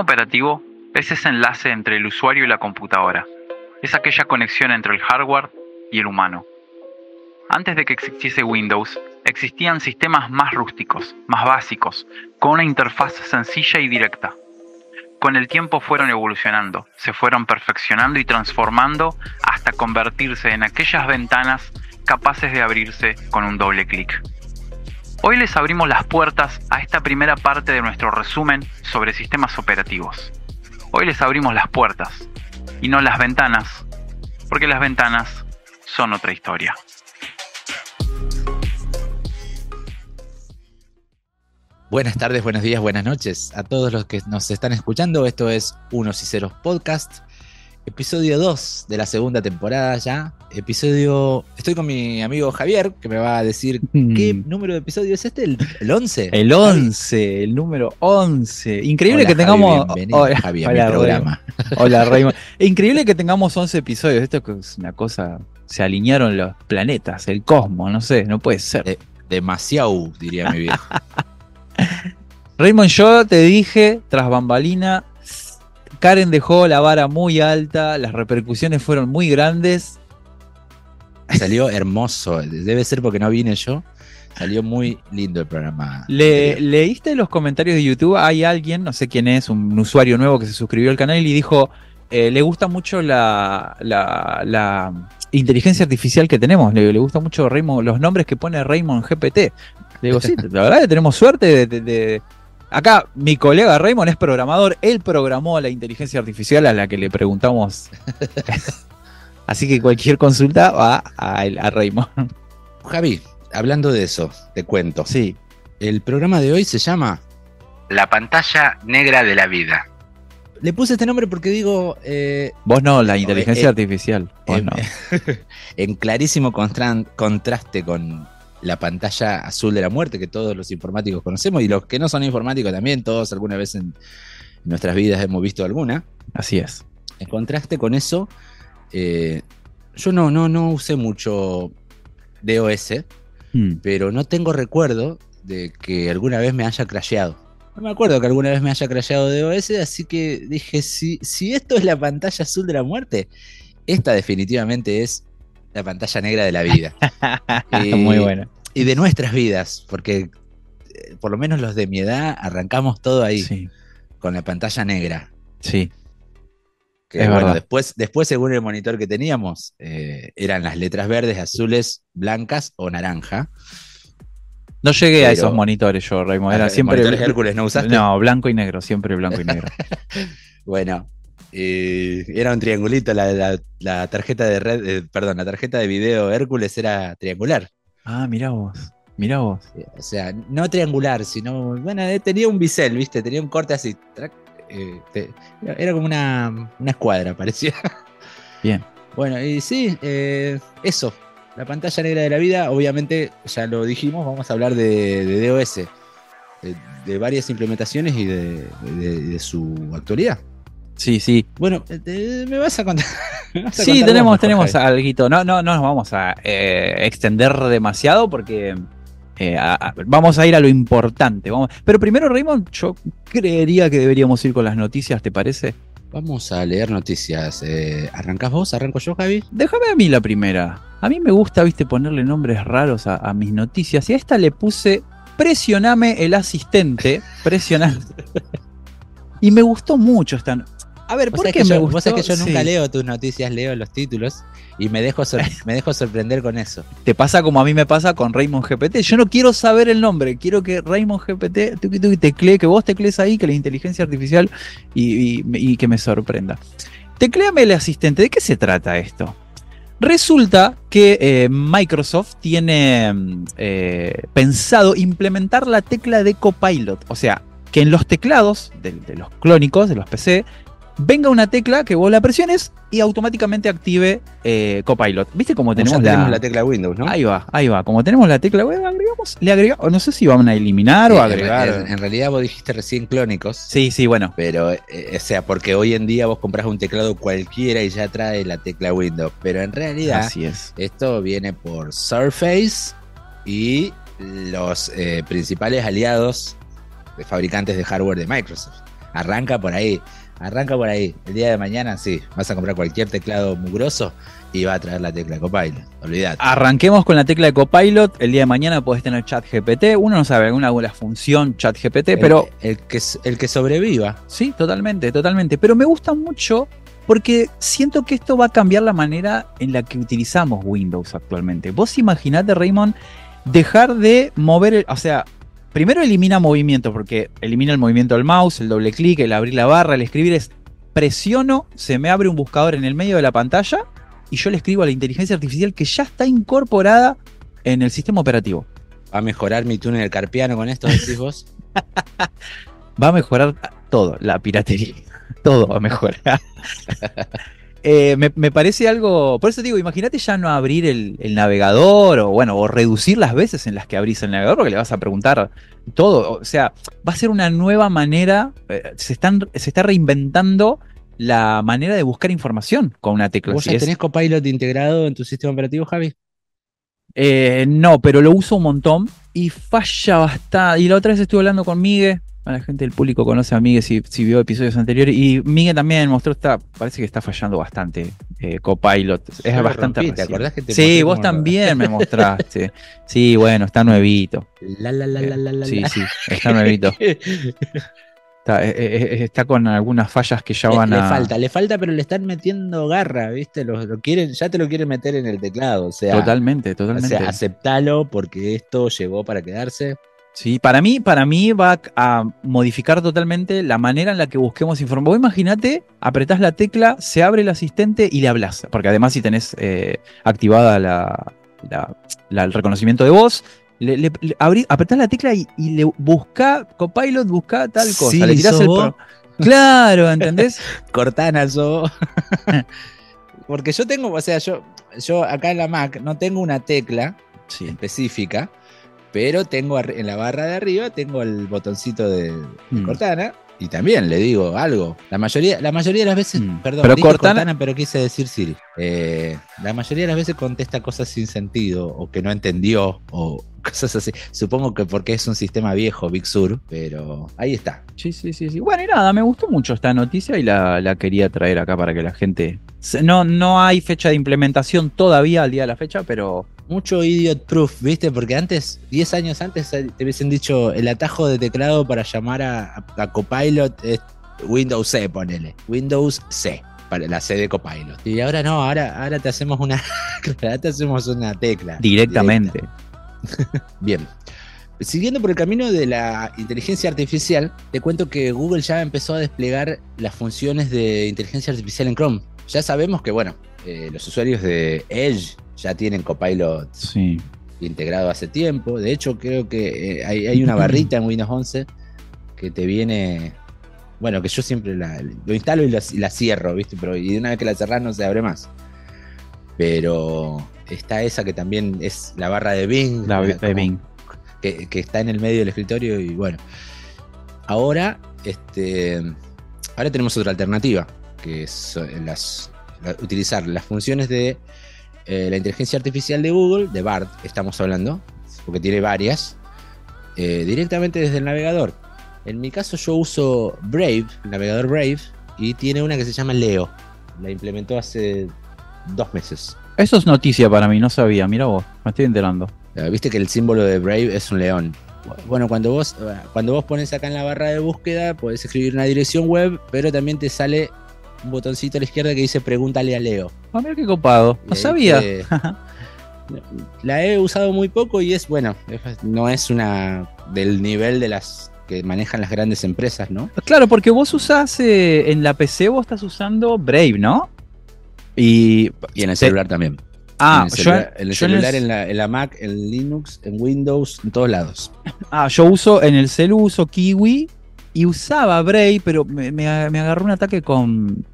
operativo es ese enlace entre el usuario y la computadora. Es aquella conexión entre el hardware y el humano. Antes de que existiese Windows, existían sistemas más rústicos, más básicos, con una interfaz sencilla y directa. Con el tiempo fueron evolucionando, se fueron perfeccionando y transformando hasta convertirse en aquellas ventanas capaces de abrirse con un doble clic. Hoy les abrimos las puertas a esta primera parte de nuestro resumen sobre sistemas operativos. Hoy les abrimos las puertas y no las ventanas, porque las ventanas son otra historia. Buenas tardes, buenos días, buenas noches a todos los que nos están escuchando. Esto es Unos y Ceros Podcast, episodio 2 de la segunda temporada ya. Episodio. Estoy con mi amigo Javier, que me va a decir qué número de episodio es este, el, 11. El 11, el número 11. Increíble que tengamos. Hola, Javier, mi programa. Hola, Raymond. Increíble que tengamos 11 episodios. Esto es una cosa. Se alinearon los planetas, el cosmos, no sé, no puede ser. demasiado, diría mi viejo. Raymond, yo te dije, tras bambalina, Karen dejó la vara muy alta, las repercusiones fueron muy grandes. Salió hermoso, debe ser porque no vine yo. Salió muy lindo el programa. ¿Leíste los comentarios de YouTube? Hay alguien, no sé quién es, un usuario nuevo que se suscribió al canal y dijo, eh, le gusta mucho la, inteligencia artificial que tenemos, le, gusta mucho Raymond, los nombres que pone Raymond GPT. Le digo, sí, la verdad que tenemos suerte de, Acá mi colega Raymond es programador, él programó la inteligencia artificial a la que le preguntamos. Así que cualquier consulta va a, a, Raymond. Javi, hablando de eso, te cuento. Sí. El programa de hoy se llama La pantalla negra de la vida. Le puse este nombre porque digo. Eh, Vos no, la inteligencia eh, artificial. en, en clarísimo contraste con la pantalla azul de la muerte que todos los informáticos conocemos y los que no son informáticos también, todos alguna vez en nuestras vidas hemos visto alguna. Así es. En contraste con eso, eh, yo no, no, no usé mucho DOS, hmm. pero no tengo recuerdo de que alguna vez me haya crasheado. No me acuerdo que alguna vez me haya crasheado DOS, así que dije, si, si esto es la pantalla azul de la muerte, esta definitivamente es la pantalla negra de la vida. Muy buena. Y de nuestras vidas, porque eh, por lo menos los de mi edad arrancamos todo ahí, con la pantalla negra. Sí. Que bueno, después, después, según el monitor que teníamos, eh, eran las letras verdes, azules, blancas o naranja. No llegué a esos monitores yo, Raymond. Era siempre. Hércules no usaste? No, blanco y negro, siempre blanco y negro. bueno, era un triangulito, la, tarjeta de red, eh, perdón, la tarjeta de video Hércules era triangular. Ah, mirá vos, mirá vos. O sea, no triangular, sino, bueno, eh, tenía un bisel, viste, tenía un corte así. Eh, era como una, escuadra, parecía. Bien. Bueno, y sí, eso, la pantalla negra de la vida, obviamente, ya lo dijimos, vamos a hablar de, DOS, de, varias implementaciones y de su actualidad. Sí, sí. Bueno, eh, me vas a contar. sí, tenemos, tenemos algo. No, no, no nos vamos a eh, extender demasiado porque eh, vamos a ir a lo importante. Vamos. Pero primero, Raymond, yo creería que deberíamos ir con las noticias, ¿te parece? Vamos a leer noticias. ¿Arrancás vos? ¿Arranco yo, Javi? Déjame a mí la primera. A mí me gusta, viste, ponerle nombres raros a, a mis noticias. Y a esta le puse Presioname el asistente. Presioname. y me gustó mucho esta. A ver, ¿por qué me yo, Vos que yo nunca leo tus noticias, leo los títulos y me dejo, me dejo sorprender con eso. Te pasa como a mí me pasa con Raymond GPT. Yo no quiero saber el nombre, quiero que Raymond GPT te teclee, que vos teclees ahí, que la inteligencia artificial y, que me sorprenda. Tecléame el asistente, ¿de qué se trata esto? Resulta que eh, Microsoft tiene eh, pensado implementar la tecla de Copilot. O sea, que en los teclados de, los clónicos, de los PC, venga una tecla que vos la presiones y automáticamente active eh, Copilot. ¿Viste cómo tenemos, la... tecla Windows, no? Ahí va, ahí va. Como tenemos la tecla web, agregamos, le agregamos, no sé si van a eliminar o agregar. En, realidad vos dijiste recién clónicos. Sí, sí, bueno. Pero, eh, o sea, porque hoy en día vos compras un teclado cualquiera y ya trae la tecla Windows. Pero en realidad, Así es. esto viene por Surface y los eh, principales aliados de fabricantes de hardware de Microsoft. Arranca por ahí. Arranca por ahí. El día de mañana, sí, vas a comprar cualquier teclado mugroso y va a traer la tecla de Copilot. Olvídate. Arranquemos con la tecla de Copilot. El día de mañana podés tener chat GPT. Uno no sabe alguna, alguna función chat GPT, pero. El que, el que sobreviva. Sí, totalmente, totalmente. Pero me gusta mucho porque siento que esto va a cambiar la manera en la que utilizamos Windows actualmente. Vos imaginate, Raymond, dejar de mover, o sea, primero elimina movimiento, porque elimina el movimiento del mouse, el doble clic, el abrir la barra, el escribir es presiono, se me abre un buscador en el medio de la pantalla y yo le escribo a la inteligencia artificial que ya está incorporada en el sistema operativo. ¿Va a mejorar mi túnel carpiano con esto, decís vos? va a mejorar todo, la piratería. Todo va a mejorar. Eh, me, parece algo. Por eso digo, imagínate ya no abrir el, navegador o bueno, o reducir las veces en las que abrís el navegador, porque le vas a preguntar todo. O sea, va a ser una nueva manera. Eh, se, están, se está reinventando la manera de buscar información con una tecla. ¿Vos ya tenés Copilot integrado en tu sistema operativo, Javi? Eh, no, pero lo uso un montón y falla bastante. Y la otra vez estuve hablando con Miguel, a la gente del público conoce a Miguel si, si vio episodios anteriores. Y Miguel también mostró, está, parece que está fallando bastante. Eh, Copilot. Es bastante. ¿Te acordás que te Sí, vos también me mostraste. sí, bueno, está nuevito. La, la, la, la, la, la. Sí, sí, está nuevito. Eh, eh, eh, está, con algunas fallas que ya van a. Le falta, le falta, pero le están metiendo garra, ¿viste? Lo, quieren, ya te lo quieren meter en el teclado. O sea, totalmente, totalmente. O sea, aceptalo porque esto llegó para quedarse. Sí, para mí, para mí va a modificar totalmente la manera en la que busquemos información. Vos imaginate, apretás la tecla, se abre el asistente y le hablas. Porque además, si tenés activada la, el reconocimiento de voz, le, le, apretás la tecla y, le busca, Copilot, busca tal cosa. le tirás el Claro, ¿entendés? Cortana, yo. Porque yo tengo, o sea, yo, yo acá en la Mac no tengo una tecla específica, pero tengo en la barra de arriba tengo el botoncito de, mm. Cortana y también le digo algo. La mayoría, la mayoría de las veces, mm. perdón, pero Cortana, pero quise decir Siri. Eh, la mayoría de las veces contesta cosas sin sentido o que no entendió o cosas así. Supongo que porque es un sistema viejo, Big Sur, pero ahí está. Sí, sí, sí, sí. Bueno, y nada, me gustó mucho esta noticia y la, la quería traer acá para que la gente. No, no hay fecha de implementación todavía al día de la fecha, pero mucho idiot proof, ¿viste? Porque antes, 10 años antes, te hubiesen dicho el atajo de teclado para llamar a, Copilot es Windows C, ponele. Windows C, para la C de Copilot. Y ahora no, ahora, ahora te hacemos una. te hacemos una tecla. Directamente. Bien. Siguiendo por el camino de la inteligencia artificial, te cuento que Google ya empezó a desplegar las funciones de inteligencia artificial en Chrome. Ya sabemos que, bueno, eh, los usuarios de Edge ya tienen Copilot integrado hace tiempo. De hecho, creo que eh, hay, una barrita en Windows 11 que te viene. Bueno, que yo siempre la, lo instalo y la, cierro, ¿viste? Pero y una vez que la cerrás no se abre más. Pero está esa que también es la barra de Bing. La de Bing. Que, está en el medio del escritorio y bueno. Ahora, este, ahora tenemos otra alternativa, que es las, utilizar las funciones de eh, la inteligencia artificial de Google, de BART estamos hablando, porque tiene varias, eh, directamente desde el navegador. En mi caso yo uso Brave, el navegador Brave, y tiene una que se llama Leo. La implementó hace dos meses. Eso es noticia para mí, no sabía, mira vos, me estoy enterando. Eh, viste que el símbolo de Brave es un león. Bueno, cuando vos, cuando vos pones acá en la barra de búsqueda, podés escribir una dirección web, pero también te sale un botoncito a la izquierda que dice pregúntale a Leo. Ah, mira qué copado. No sabía. la he usado muy poco y es, bueno, no es una del nivel de las que manejan las grandes empresas, ¿no? Claro, porque vos usás eh, en la PC, vos estás usando Brave, ¿no? Y, en el celular también. Ah, en el celular, en, la, en, la, Mac, en Linux, en Windows, en todos lados. Ah, yo uso en el celu uso Kiwi y usaba Brave, pero me, me, agarró un ataque con,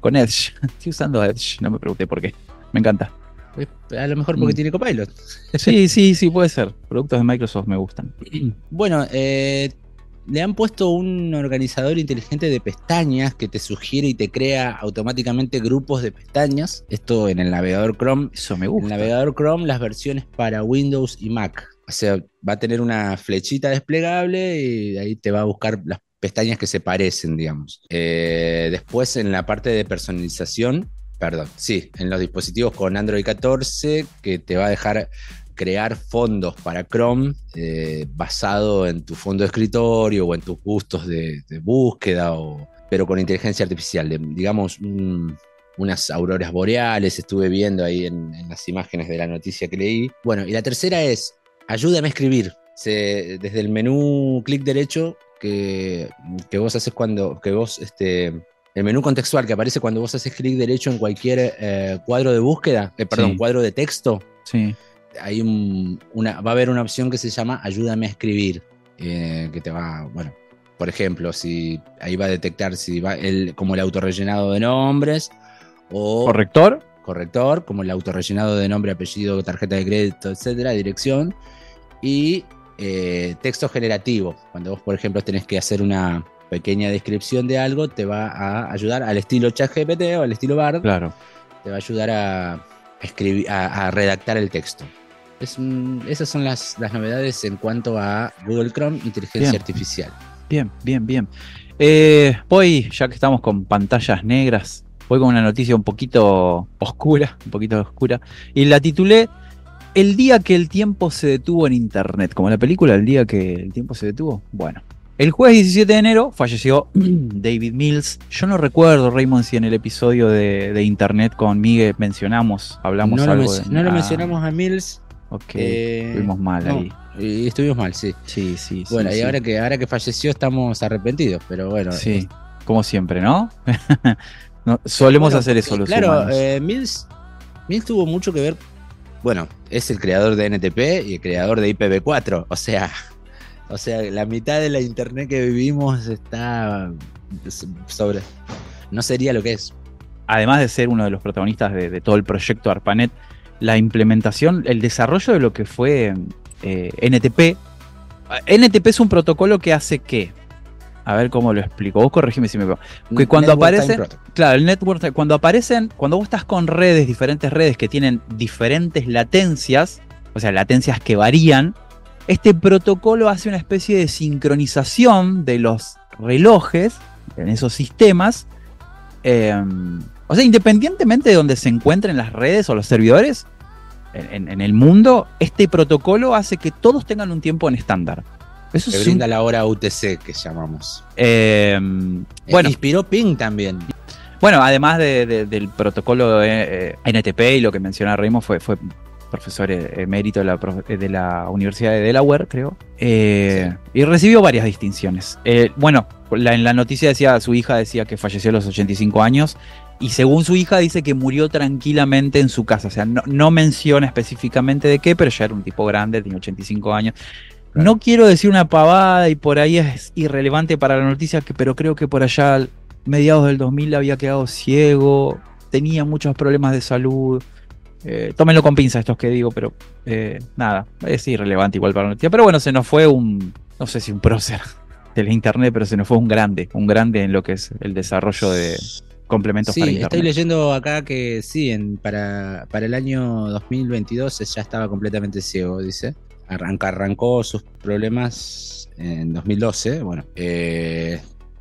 con Edge. Estoy usando Edge, no me pregunté por qué. Me encanta. A lo mejor porque mm. tiene Copilot. Sí, sí, sí, puede ser. Productos de Microsoft me gustan. Bueno, eh, le han puesto un organizador inteligente de pestañas que te sugiere y te crea automáticamente grupos de pestañas. Esto en el navegador Chrome. Eso me gusta. En el navegador Chrome, las versiones para Windows y Mac. O sea, va a tener una flechita desplegable y ahí te va a buscar las pestañas que se parecen, digamos. Eh, después en la parte de personalización, perdón, sí, en los dispositivos con Android 14, que te va a dejar crear fondos para Chrome eh, basado en tu fondo de escritorio o en tus gustos de, búsqueda, o, pero con inteligencia artificial, digamos, unas auroras boreales, estuve viendo ahí en, las imágenes de la noticia que leí. Bueno, y la tercera es, ayúdame a escribir. desde el menú clic derecho que, vos haces cuando, que vos, este, el menú contextual que aparece cuando vos haces clic derecho en cualquier eh, cuadro de búsqueda, eh, perdón, cuadro de texto. Sí. Hay una, va a haber una opción que se llama Ayúdame a escribir, eh, que te va, bueno, por ejemplo, si ahí va a detectar si va el, como el autorrellenado de nombres o corrector, corrector, como el autorrellenado de nombre, apellido, tarjeta de crédito, etcétera, dirección y eh, texto generativo. Cuando vos, por ejemplo, tenés que hacer una pequeña descripción de algo, te va a ayudar al estilo ChatGPT o al estilo Bard. Claro. Te va a ayudar a, escribir, a, redactar el texto. esas son las, novedades en cuanto a Google Chrome, inteligencia artificial. Bien, bien, bien. Eh, voy, ya que estamos con pantallas negras, voy con una noticia un poquito oscura, un poquito oscura, y la titulé el día que el tiempo se detuvo en Internet, como la película El día que el tiempo se detuvo. Bueno, el jueves 17 de enero falleció David Mills. Yo no recuerdo, Raymond, si en el episodio de, Internet con Miguel mencionamos, hablamos no algo. Lo no lo ah. mencionamos a Mills. Ok, eh, estuvimos mal ahí. Y estuvimos mal, sí. Sí, sí, Bueno, y Ahora, que, ahora que falleció estamos arrepentidos, pero bueno. Sí, como siempre, ¿no? solemos hacer eso los claro, eh, Mills, Mills tuvo mucho que ver bueno, es el creador de NTP y el creador de IPv4. O sea, o sea, la mitad de la internet que vivimos está sobre. No sería lo que es. Además de ser uno de los protagonistas de, todo el proyecto ARPANET, la implementación, el desarrollo de lo que fue eh, NTP. NTP es un protocolo que hace que a ver cómo lo explico. Vos corregime si me veo. Que cuando aparece. Claro, el network. Cuando aparecen. Cuando vos estás con redes, diferentes redes que tienen diferentes latencias. O sea, latencias que varían. Este protocolo hace una especie de sincronización de los relojes en esos sistemas. Em, o sea, independientemente de donde se encuentren las redes o los servidores en el mundo, este protocolo hace que todos tengan un tiempo en estándar. Eso que brinda la hora UTC que llamamos. Em, bueno, inspiró Ping también. Bueno, además del protocolo eh, NTP y lo que menciona Raymond fue, fue profesor e-, emérito de la, de la Universidad de Delaware, creo. Eh, y recibió varias distinciones. Eh, bueno, en la noticia decía, su hija decía que falleció a los 85 años. Y según su hija dice que murió tranquilamente en su casa. O sea, no, no menciona específicamente de qué, pero ya era un tipo grande, tenía 85 años. No quiero decir una pavada y por ahí es irrelevante para la noticia, pero creo que por allá, mediados del 2000, había quedado ciego, tenía muchos problemas de salud. Eh, tómenlo con pinza estos que digo, pero eh, nada, es irrelevante igual para la noticia. Pero bueno, se nos fue un, no sé si un prócer del internet, pero se nos fue un grande, un grande en lo que es el desarrollo de complementos para internet. Estoy leyendo acá que sí, en, para, para el año 2022 ya estaba completamente ciego, dice arrancó sus problemas en 2012. Bueno, eh,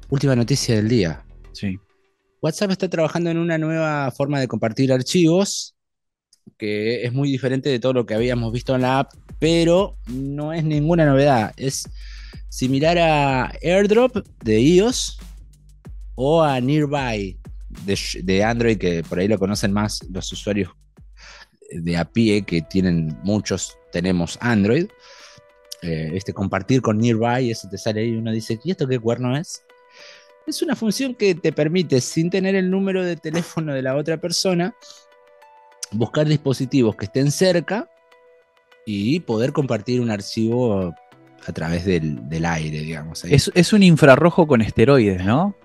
última noticia del día. Sí. WhatsApp está trabajando en una nueva forma de compartir archivos que es muy diferente de todo lo que habíamos visto en la app, pero no es ninguna novedad. Es similar a AirDrop de iOS o a Nearby de, de Android, que por ahí lo conocen más los usuarios de a pie, que tienen muchos, tenemos Android, eh, este, compartir con Nearby, eso te sale ahí y uno dice, ¿y esto qué cuerno es? Es una función que te permite, sin tener el número de teléfono de la otra persona, buscar dispositivos que estén cerca y poder compartir un archivo a través del, aire, digamos. Es, es, un infrarrojo con esteroides, ¿no?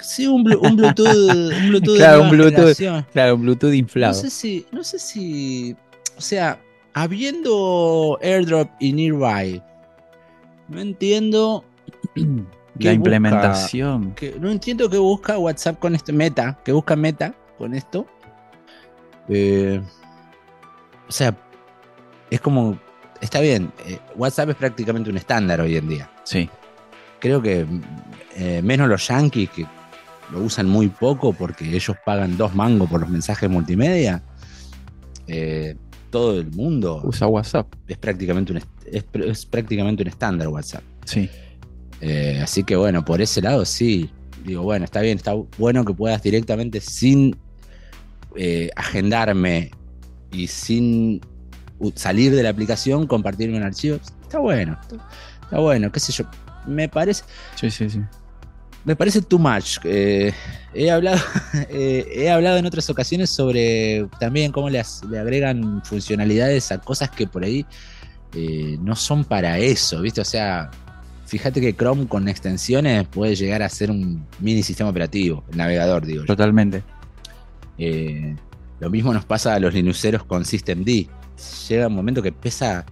Sí, un, Bluetooth, un Bluetooth claro, un Bluetooth, claro, un Bluetooth inflado. No sé si, no sé si, o sea, habiendo AirDrop y Nearby, no entiendo la implementación. no entiendo qué busca WhatsApp con este Meta, que busca Meta con esto. Eh, o sea, es como, está bien, eh, WhatsApp es prácticamente un estándar hoy en día. Sí. creo que eh, menos los yankees que lo usan muy poco porque ellos pagan dos mangos por los mensajes multimedia. Eh, todo el mundo usa WhatsApp. Es prácticamente un, es, prácticamente un estándar WhatsApp. Sí. Eh, así que bueno, por ese lado sí. Digo, bueno, está bien, está bueno que puedas directamente sin agendarme y sin salir de la aplicación, compartirme un archivo. Está bueno, está bueno, qué sé yo. Me parece. Sí, sí, sí me parece too much. Eh, he, hablado, eh, he hablado en otras ocasiones sobre también cómo le, agregan funcionalidades a cosas que por ahí eh, no son para eso, ¿viste? O sea, fíjate que Chrome con extensiones puede llegar a ser un mini sistema operativo, el navegador, digo. Totalmente. lo mismo nos pasa a los Linuxeros con Systemd. Llega un momento que pesa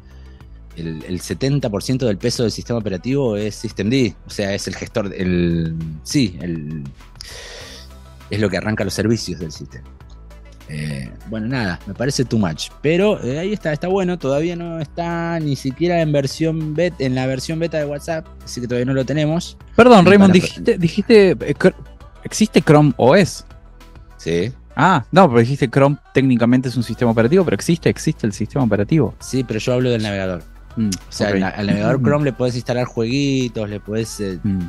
el, 70% del peso del sistema operativo es Systemd, o sea, es el gestor, el, sí, el, es lo que arranca los servicios del sistema. Eh, bueno, nada, me parece too much. Pero eh, ahí está, está bueno. Todavía no está ni siquiera en versión beta, en la versión beta de WhatsApp, así que todavía no lo tenemos. Perdón, Raymond, dijiste, dijiste eh, ¿existe Chrome OS? Sí. Ah, no, pero dijiste Chrome técnicamente es un sistema operativo, pero existe, existe el sistema operativo. Sí, pero yo hablo del navegador. Mm, o sea, al, navegador Chrome le puedes instalar jueguitos, le puedes eh, mm.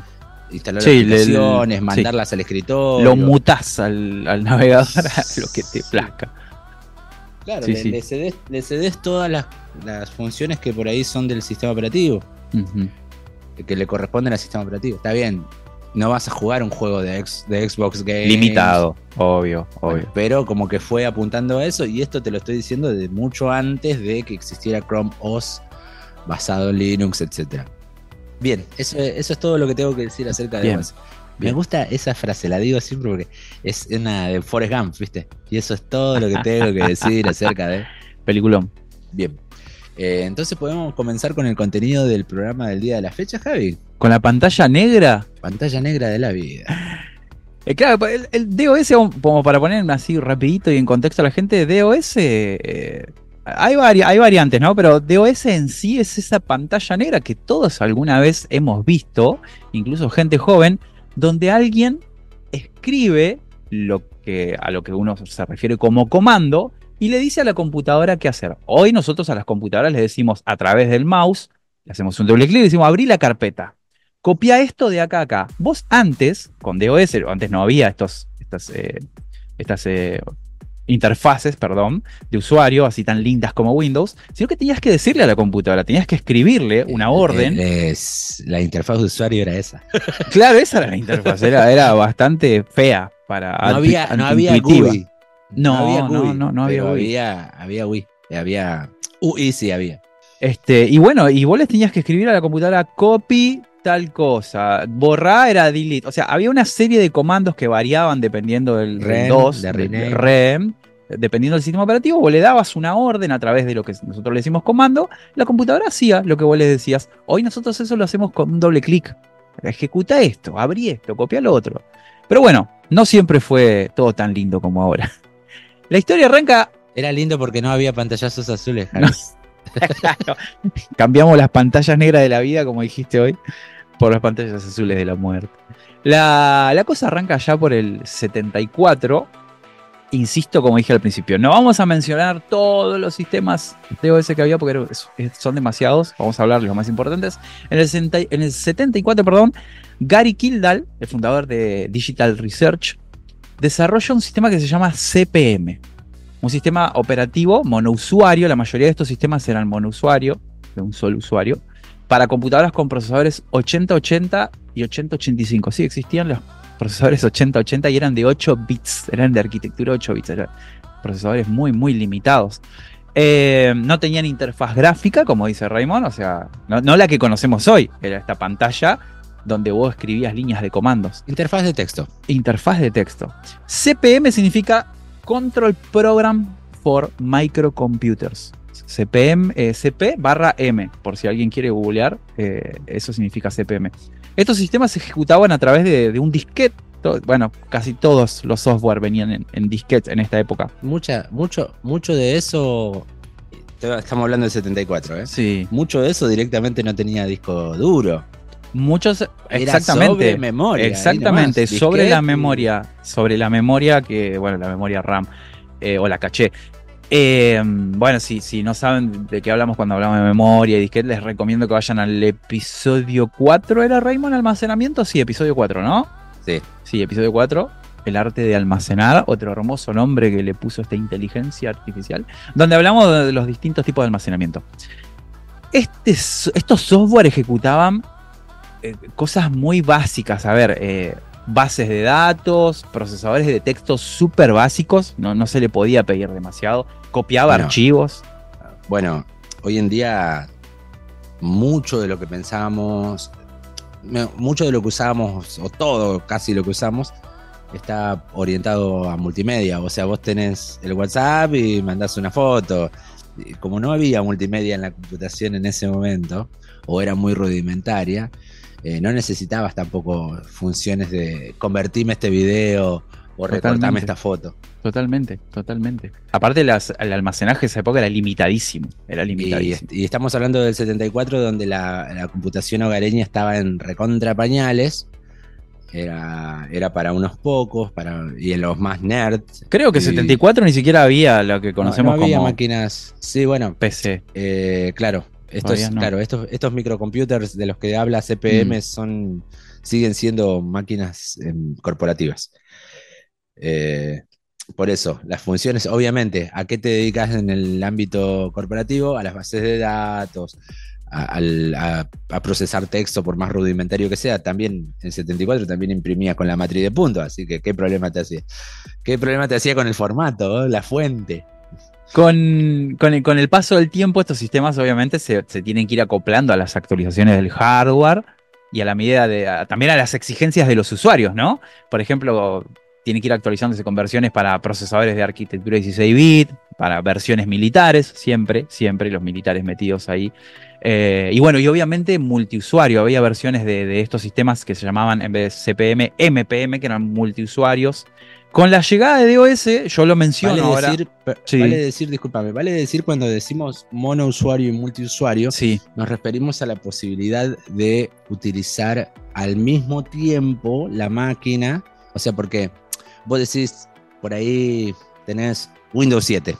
instalar aplicaciones, mandarlas al escritorio. Lo mutas al, navegador a lo que te plazca. Claro, le, cedes, todas las, funciones que por ahí son del sistema operativo. Que le corresponden al sistema operativo. Está bien, no vas a jugar un juego de, de Xbox Game. Limitado, obvio, obvio. pero como que fue apuntando a eso, y esto te lo estoy diciendo de mucho antes de que existiera Chrome OS basado en Linux, etc. Bien, eso, eso es todo lo que tengo que decir acerca de eso. Me gusta esa frase, la digo siempre porque es una de Forrest Gump, ¿viste? Y eso es todo lo que tengo que decir acerca de. Peliculón. Bien. Eh, entonces podemos comenzar con el contenido del programa del día de la fecha, Javi. ¿Con la pantalla negra? Pantalla negra de la vida. Eh, claro, el, DOS, como para poner así rapidito y en contexto a la gente, DOS eh, hay, hay variantes, ¿no? Pero DOS en sí es esa pantalla negra que todos alguna vez hemos visto, incluso gente joven, donde alguien escribe lo que, a lo que uno se refiere como comando y le dice a la computadora qué hacer. Hoy nosotros a las computadoras le decimos a través del mouse, le hacemos un doble clic y decimos abrí la carpeta. Copia esto de acá a acá. Vos antes, con DOS, antes no había estos, estas, eh, estas eh, interfaces, perdón, de usuario, así tan lindas como Windows, sino que tenías que decirle a la computadora, tenías que escribirle una eh, orden. Es, la interfaz de usuario era esa. claro, esa era la interfaz, era, era bastante fea para. No había, no había GUI. No, había no, no, no, había GUI. Había, había GUI. Había. UI sí había. Este, y bueno, y vos les tenías que escribir a la computadora copy tal cosa. Borrar era delete. O sea, había una serie de comandos que variaban dependiendo del REM, 2, de REM, dependiendo del sistema operativo, vos le dabas una orden a través de lo que nosotros le decimos comando, la computadora hacía lo que vos le decías. Hoy nosotros eso lo hacemos con un doble clic. Ejecuta esto, abrí esto, copia lo otro. Pero bueno, no siempre fue todo tan lindo como ahora. La historia arranca. Era lindo porque no había pantallazos azules, Cambiamos las pantallas negras de la vida, como dijiste hoy, por las pantallas azules de la muerte. La, la cosa arranca ya por el 74 insisto, como dije al principio, no vamos a mencionar todos los sistemas de OS que había porque son demasiados. Vamos a hablar de los más importantes. En el, 74, perdón, Gary Kildall, el fundador de Digital Research, desarrolla un sistema que se llama CPM. Un sistema operativo monousuario. La mayoría de estos sistemas eran monousuario, de un solo usuario, para computadoras con procesadores 8080 y 8085. Sí, existían los procesadores 8080 y eran de 8 bits, eran de arquitectura 8 bits, eran procesadores muy, muy limitados. Eh, no tenían interfaz gráfica, como dice Raymond, o sea, no, la que conocemos hoy, era esta pantalla donde vos escribías líneas de comandos. Interfaz de texto. Interfaz de texto. CPM significa Control Program for Microcomputers. CPM, eh, CP barra M, por si alguien quiere googlear, eh, eso significa CPM. Estos sistemas se ejecutaban a través de, un disquete. Bueno, casi todos los software venían en, en disquetes en esta época. Mucha, mucho, mucho de eso. Estamos hablando del 74, ¿eh? Sí. Mucho de eso directamente no tenía disco duro. Muchos, exactamente. Sobre memoria. Exactamente, sobre la memoria. Sobre la memoria que, bueno, la memoria RAM eh, o la caché. Eh, bueno, si, si no saben de qué hablamos cuando hablamos de memoria y disquete, les recomiendo que vayan al episodio 4. ¿Era Raymond almacenamiento? Sí, episodio 4, ¿no? Sí. Sí, episodio 4. El arte de almacenar, otro hermoso nombre que le puso esta inteligencia artificial, donde hablamos de los distintos tipos de almacenamiento. Este, estos software ejecutaban eh, cosas muy básicas. A ver, eh, bases de datos, procesadores de texto súper básicos. No, no se le podía pedir demasiado. Copiaba archivos. Bueno, hoy en día mucho de lo que pensábamos, mucho de lo que usamos, o todo casi lo que usamos, está orientado a multimedia. O sea, vos tenés el WhatsApp y mandás una foto. Como no había multimedia en la computación en ese momento, o era muy rudimentaria, eh, no necesitabas tampoco funciones de convertirme este video o recortarme esta foto. Totalmente, totalmente. Aparte, el almacenaje de esa época era limitadísimo. Era limitadísimo. Y, estamos hablando del 74, donde la, computación hogareña estaba en recontra pañales. Era, era para unos pocos, para, y en los más nerds. Creo que en 74 ni siquiera había lo que conocemos no, había máquinas. Sí, bueno. PC. Eh, claro, claro, estos, estos microcomputers de los que habla CPM mm. son, siguen siendo máquinas em, corporativas. Eh, por eso, las funciones, obviamente, ¿a qué te dedicas en el ámbito corporativo? A las bases de datos, a, procesar texto, por más rudimentario que sea. También en 74 también imprimía con la matriz de puntos, así que ¿qué problema te hacía? ¿Qué problema te hacía con el formato, la fuente? Con, el, paso del tiempo, estos sistemas obviamente se, tienen que ir acoplando a las actualizaciones del hardware y a la medida de. también a las exigencias de los usuarios, ¿no? Por ejemplo, tienen que ir actualizándose con versiones para procesadores de arquitectura 16 bit, para versiones militares, siempre, siempre los militares metidos ahí. Eh, y bueno, y obviamente multiusuario. Había versiones de, de, estos sistemas que se llamaban en vez de CPM, MPM, que eran multiusuarios. Con la llegada de DOS, yo lo menciono vale Decir, Vale decir, discúlpame, vale decir cuando decimos monousuario y multiusuario, sí. nos referimos a la posibilidad de utilizar al mismo tiempo la máquina. O sea, porque vos decís, por ahí tenés Windows 7.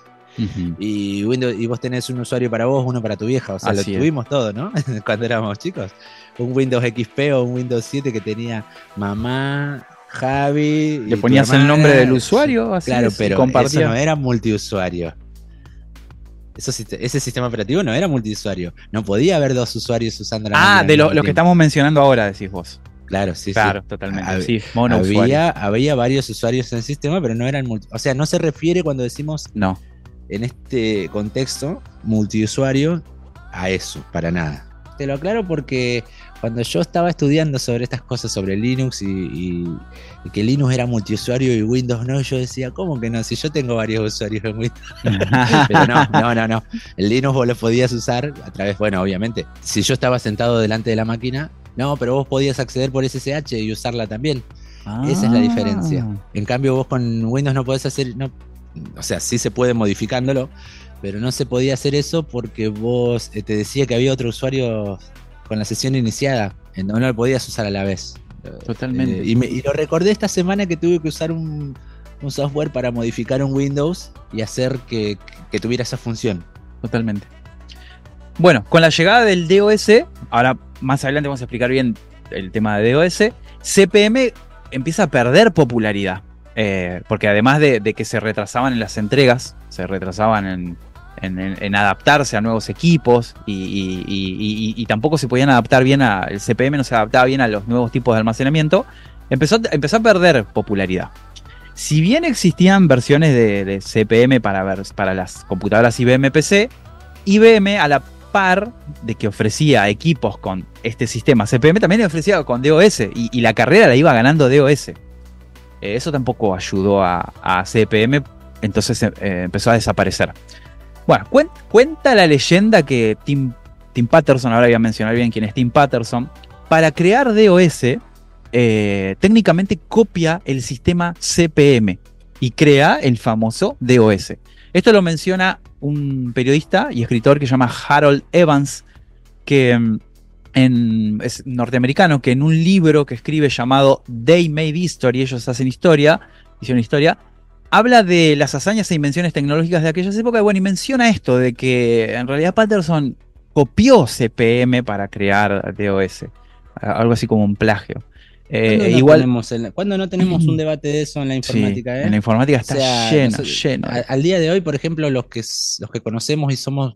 y, Windows, y vos tenés un usuario para vos, uno para tu vieja. O sea, lo tuvimos todo, ¿no? Cuando éramos chicos. Un Windows XP o un Windows 7 que tenía mamá, Javi. Le ponías el nombre del usuario, así Claro, pero eso no era multiusuario. ese sistema operativo no era multiusuario. No podía haber dos usuarios usando la Ah, de lo, que estamos mencionando ahora, decís vos. Claro, sí, claro, totalmente. sí, había, había varios usuarios en el sistema, pero no eran multi, O sea, no se refiere cuando decimos. No. En este contexto, multiusuario, a eso, para nada. Te lo aclaro porque cuando yo estaba estudiando sobre estas cosas, sobre Linux y, que Linux era multiusuario y Windows no, yo decía, ¿cómo que no? Si yo tengo varios usuarios en Windows. Pero no, no, no, no. El Linux vos lo podías usar a través, bueno, obviamente, si yo estaba sentado delante de la máquina, no, pero vos podías acceder por SSH y usarla también. Esa es la diferencia. Ah. En cambio, vos con Windows no podés hacer, no, o sea, sí se puede modificándolo, pero no se podía hacer eso porque vos eh, te decía que había otro usuario con la sesión iniciada, en donde no lo podías usar a la vez. Totalmente. Eh, y, lo recordé esta semana que tuve que usar un, software para modificar un Windows y hacer que, tuviera esa función. Totalmente. Bueno, con la llegada del DOS, ahora más adelante vamos a explicar bien el tema de DOS, CPM empieza a perder popularidad. Eh, porque además de, que se retrasaban en las entregas, se retrasaban en, en, adaptarse a nuevos equipos y, tampoco se podían adaptar bien a, el CPM no se adaptaba bien a los nuevos tipos de almacenamiento, empezó, empezó a perder popularidad. Si bien existían versiones de, CPM para, para las computadoras IBM PC, IBM a la par de que ofrecía equipos con este sistema CPM, también ofrecía con DOS y, la carrera la iba ganando DOS. Eh, eso tampoco ayudó a, CPM, entonces eh, empezó a desaparecer. Bueno, cuenta la leyenda que Tim, Tim, Patterson, ahora voy a mencionar bien quién es Tim Patterson, para crear DOS, eh, técnicamente copia el sistema CPM y crea el famoso DOS. Esto lo menciona un periodista y escritor que se llama Harold Evans, que mm, es norteamericano, que en un libro que escribe llamado They Made History, ellos hacen historia, hicieron historia, habla de las hazañas e invenciones tecnológicas de aquellas épocas, bueno, y menciona esto, de que en realidad Patterson copió CPM para crear DOS, algo así como un plagio. Eh, igual, cuando no tenemos un debate de eso en la informática? Eh? En la informática está lleno, lleno. Al día de hoy, por ejemplo, los que, los que conocemos y somos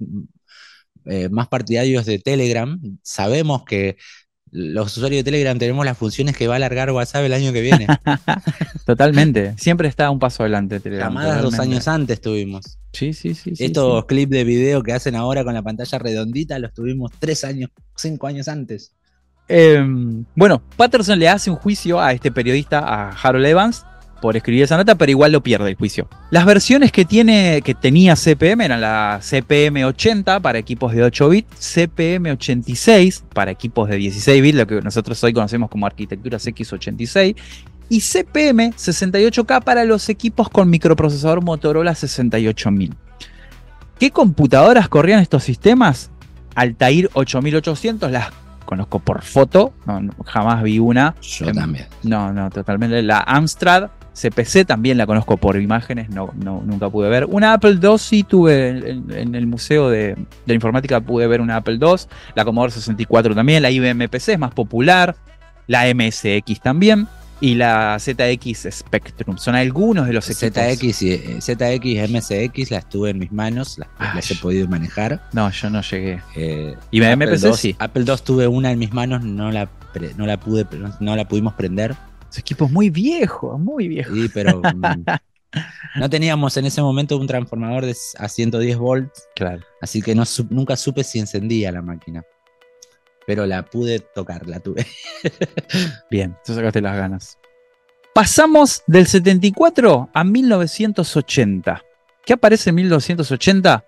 eh, más partidarios de Telegram, sabemos que los usuarios de Telegram tenemos las funciones que va a alargar WhatsApp el año que viene. totalmente. Siempre está un paso adelante Telegram. Llamadas dos años antes tuvimos. Sí, sí, sí. Estos clips de video que hacen ahora con la pantalla redondita los tuvimos tres años, cinco años antes. Em, bueno, Patterson le hace un juicio a este periodista, a Harold Evans, por escribir esa nota, pero igual lo pierde el juicio. Las versiones que, tiene, que tenía CPM eran la CPM 80 para equipos de 8 bits, CPM 86 para equipos de 16 bits, lo que nosotros hoy conocemos como arquitecturas X86, y CPM 68K para los equipos con microprocesador Motorola 68000. ¿Qué computadoras corrían estos sistemas? Altair 8800, las conozco por foto, jamás vi una. Yo también. No, no, totalmente. La Amstrad CPC también la conozco por imágenes, no, nunca pude ver. Una Apple II sí tuve en, el Museo de, de, Informática, pude ver una Apple II. La Commodore 64 también, la IBM PC es más popular. La MSX también. Y la ZX Spectrum. Son algunos de los ZX y eh, ZX MSX las tuve en mis manos, las, he podido manejar. No, yo no llegué. Eh, y la MPC sí. Apple II tuve una en mis manos, no la, no la pude, no la pudimos prender ese equipo es muy viejo, muy viejo. Sí, pero mm, no teníamos en ese momento un transformador de, a 110 volts. Claro. Así que no, nunca supe si encendía la máquina. Pero la pude tocar, la tuve. Bien, tú sacaste las ganas. Pasamos del 74 a 1980. ¿Qué aparece en 1980?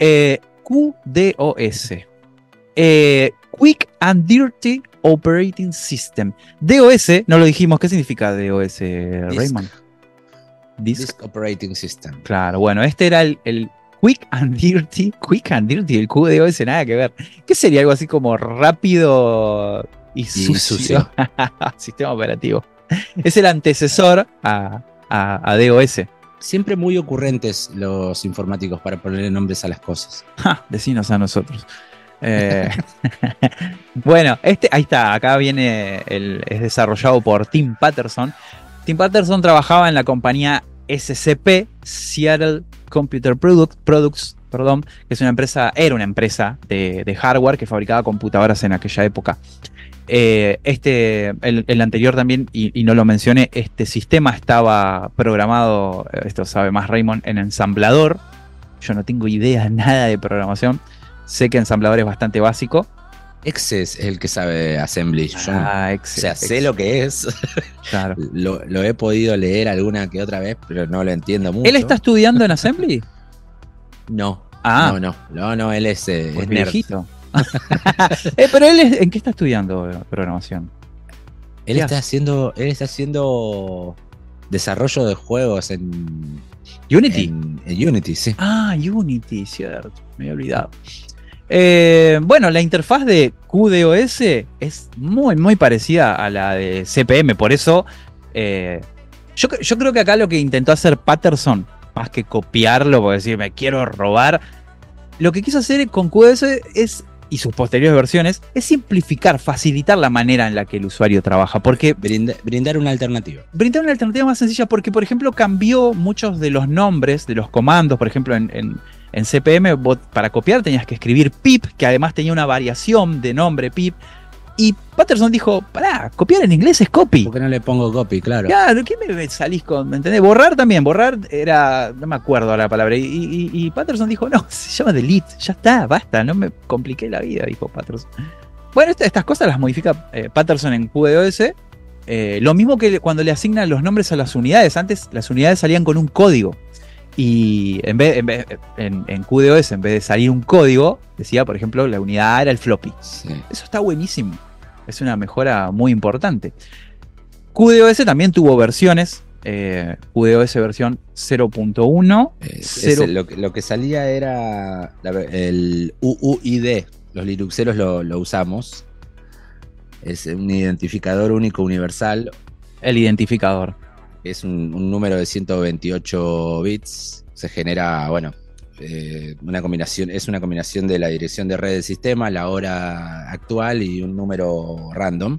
Eh, QDOS. Eh, Quick and Dirty Operating System. DOS, no lo dijimos, ¿qué significa DOS, Raymond? Disk. Operating System. Claro, bueno, este era el, Quick and Dirty, Quick and Dirty, el QDOS, nada que ver. ¿Qué sería algo así como rápido y sucio? Sistema operativo. Es el antecesor a, a, DOS. Siempre muy ocurrentes los informáticos para ponerle nombres a las cosas. Ja, decinos a nosotros. Eh, bueno, este, ahí está, acá viene, el, es desarrollado por Tim Patterson. Tim Patterson trabajaba en la compañía SCP, Seattle Computer Products, perdón, que es una empresa, era una empresa de, hardware que fabricaba computadoras en aquella época. Eh, este, el, anterior también, y, y, no lo mencioné, este sistema estaba programado, esto sabe más Raymond, en ensamblador. Yo no tengo idea nada de programación. Sé que ensamblador es bastante básico. Ex es el que sabe assembly. Ah, o sea, sé lo que es. Claro. lo, he podido leer alguna que otra vez, pero no lo entiendo mucho. ¿Él está estudiando en assembly? no. Ah. No, no. No, no, él es, eh, pues viejito. Eh, pero él ¿en qué está estudiando programación? Él está haciendo. Él está haciendo desarrollo de juegos en. Unity. En, Unity, sí. Ah, Unity, cierto. Me he olvidado. Eh, bueno, la interfaz de QDOS es muy, muy parecida a la de CPM, por eso eh, yo, creo que acá lo que intentó hacer Patterson, más que copiarlo, por decir, me quiero robar, lo que quiso hacer con QDOS es, y sus posteriores versiones, es simplificar, facilitar la manera en la que el usuario trabaja, porque... brindar una alternativa. Brindar una alternativa más sencilla, porque, por ejemplo, cambió muchos de los nombres de los comandos, por ejemplo, en en CPM para copiar tenías que escribir pip, que además tenía una variación de nombre pip. Y Patterson dijo, pará, copiar en inglés es copy. ¿Por qué no le pongo copy? Claro. Claro, ¿qué me salís con? ¿Me entendés? Borrar también, borrar era, no me acuerdo la palabra. Y, Patterson dijo, no, se llama delete, ya está, basta, no me compliqué la vida, dijo Patterson. Bueno, estas cosas las modifica eh, Patterson en QoS. Eh, lo mismo que cuando le asignan los nombres a las unidades. Antes las unidades salían con un código. Y en vez, en, en, QDOS, en vez de salir un código, decía, por ejemplo, la unidad A era el floppy. Eso está buenísimo. Es una mejora muy importante. QDOS también tuvo versiones. Eh, QDOS versión 0.1. Eh, lo, lo, que salía era el UUID. Los Linuxeros lo, lo usamos. Es un identificador único universal. El identificador. Es un, número de 128 bits. Se genera, bueno, eh, una combinación, es una combinación de la dirección de red del sistema, la hora actual y un número random.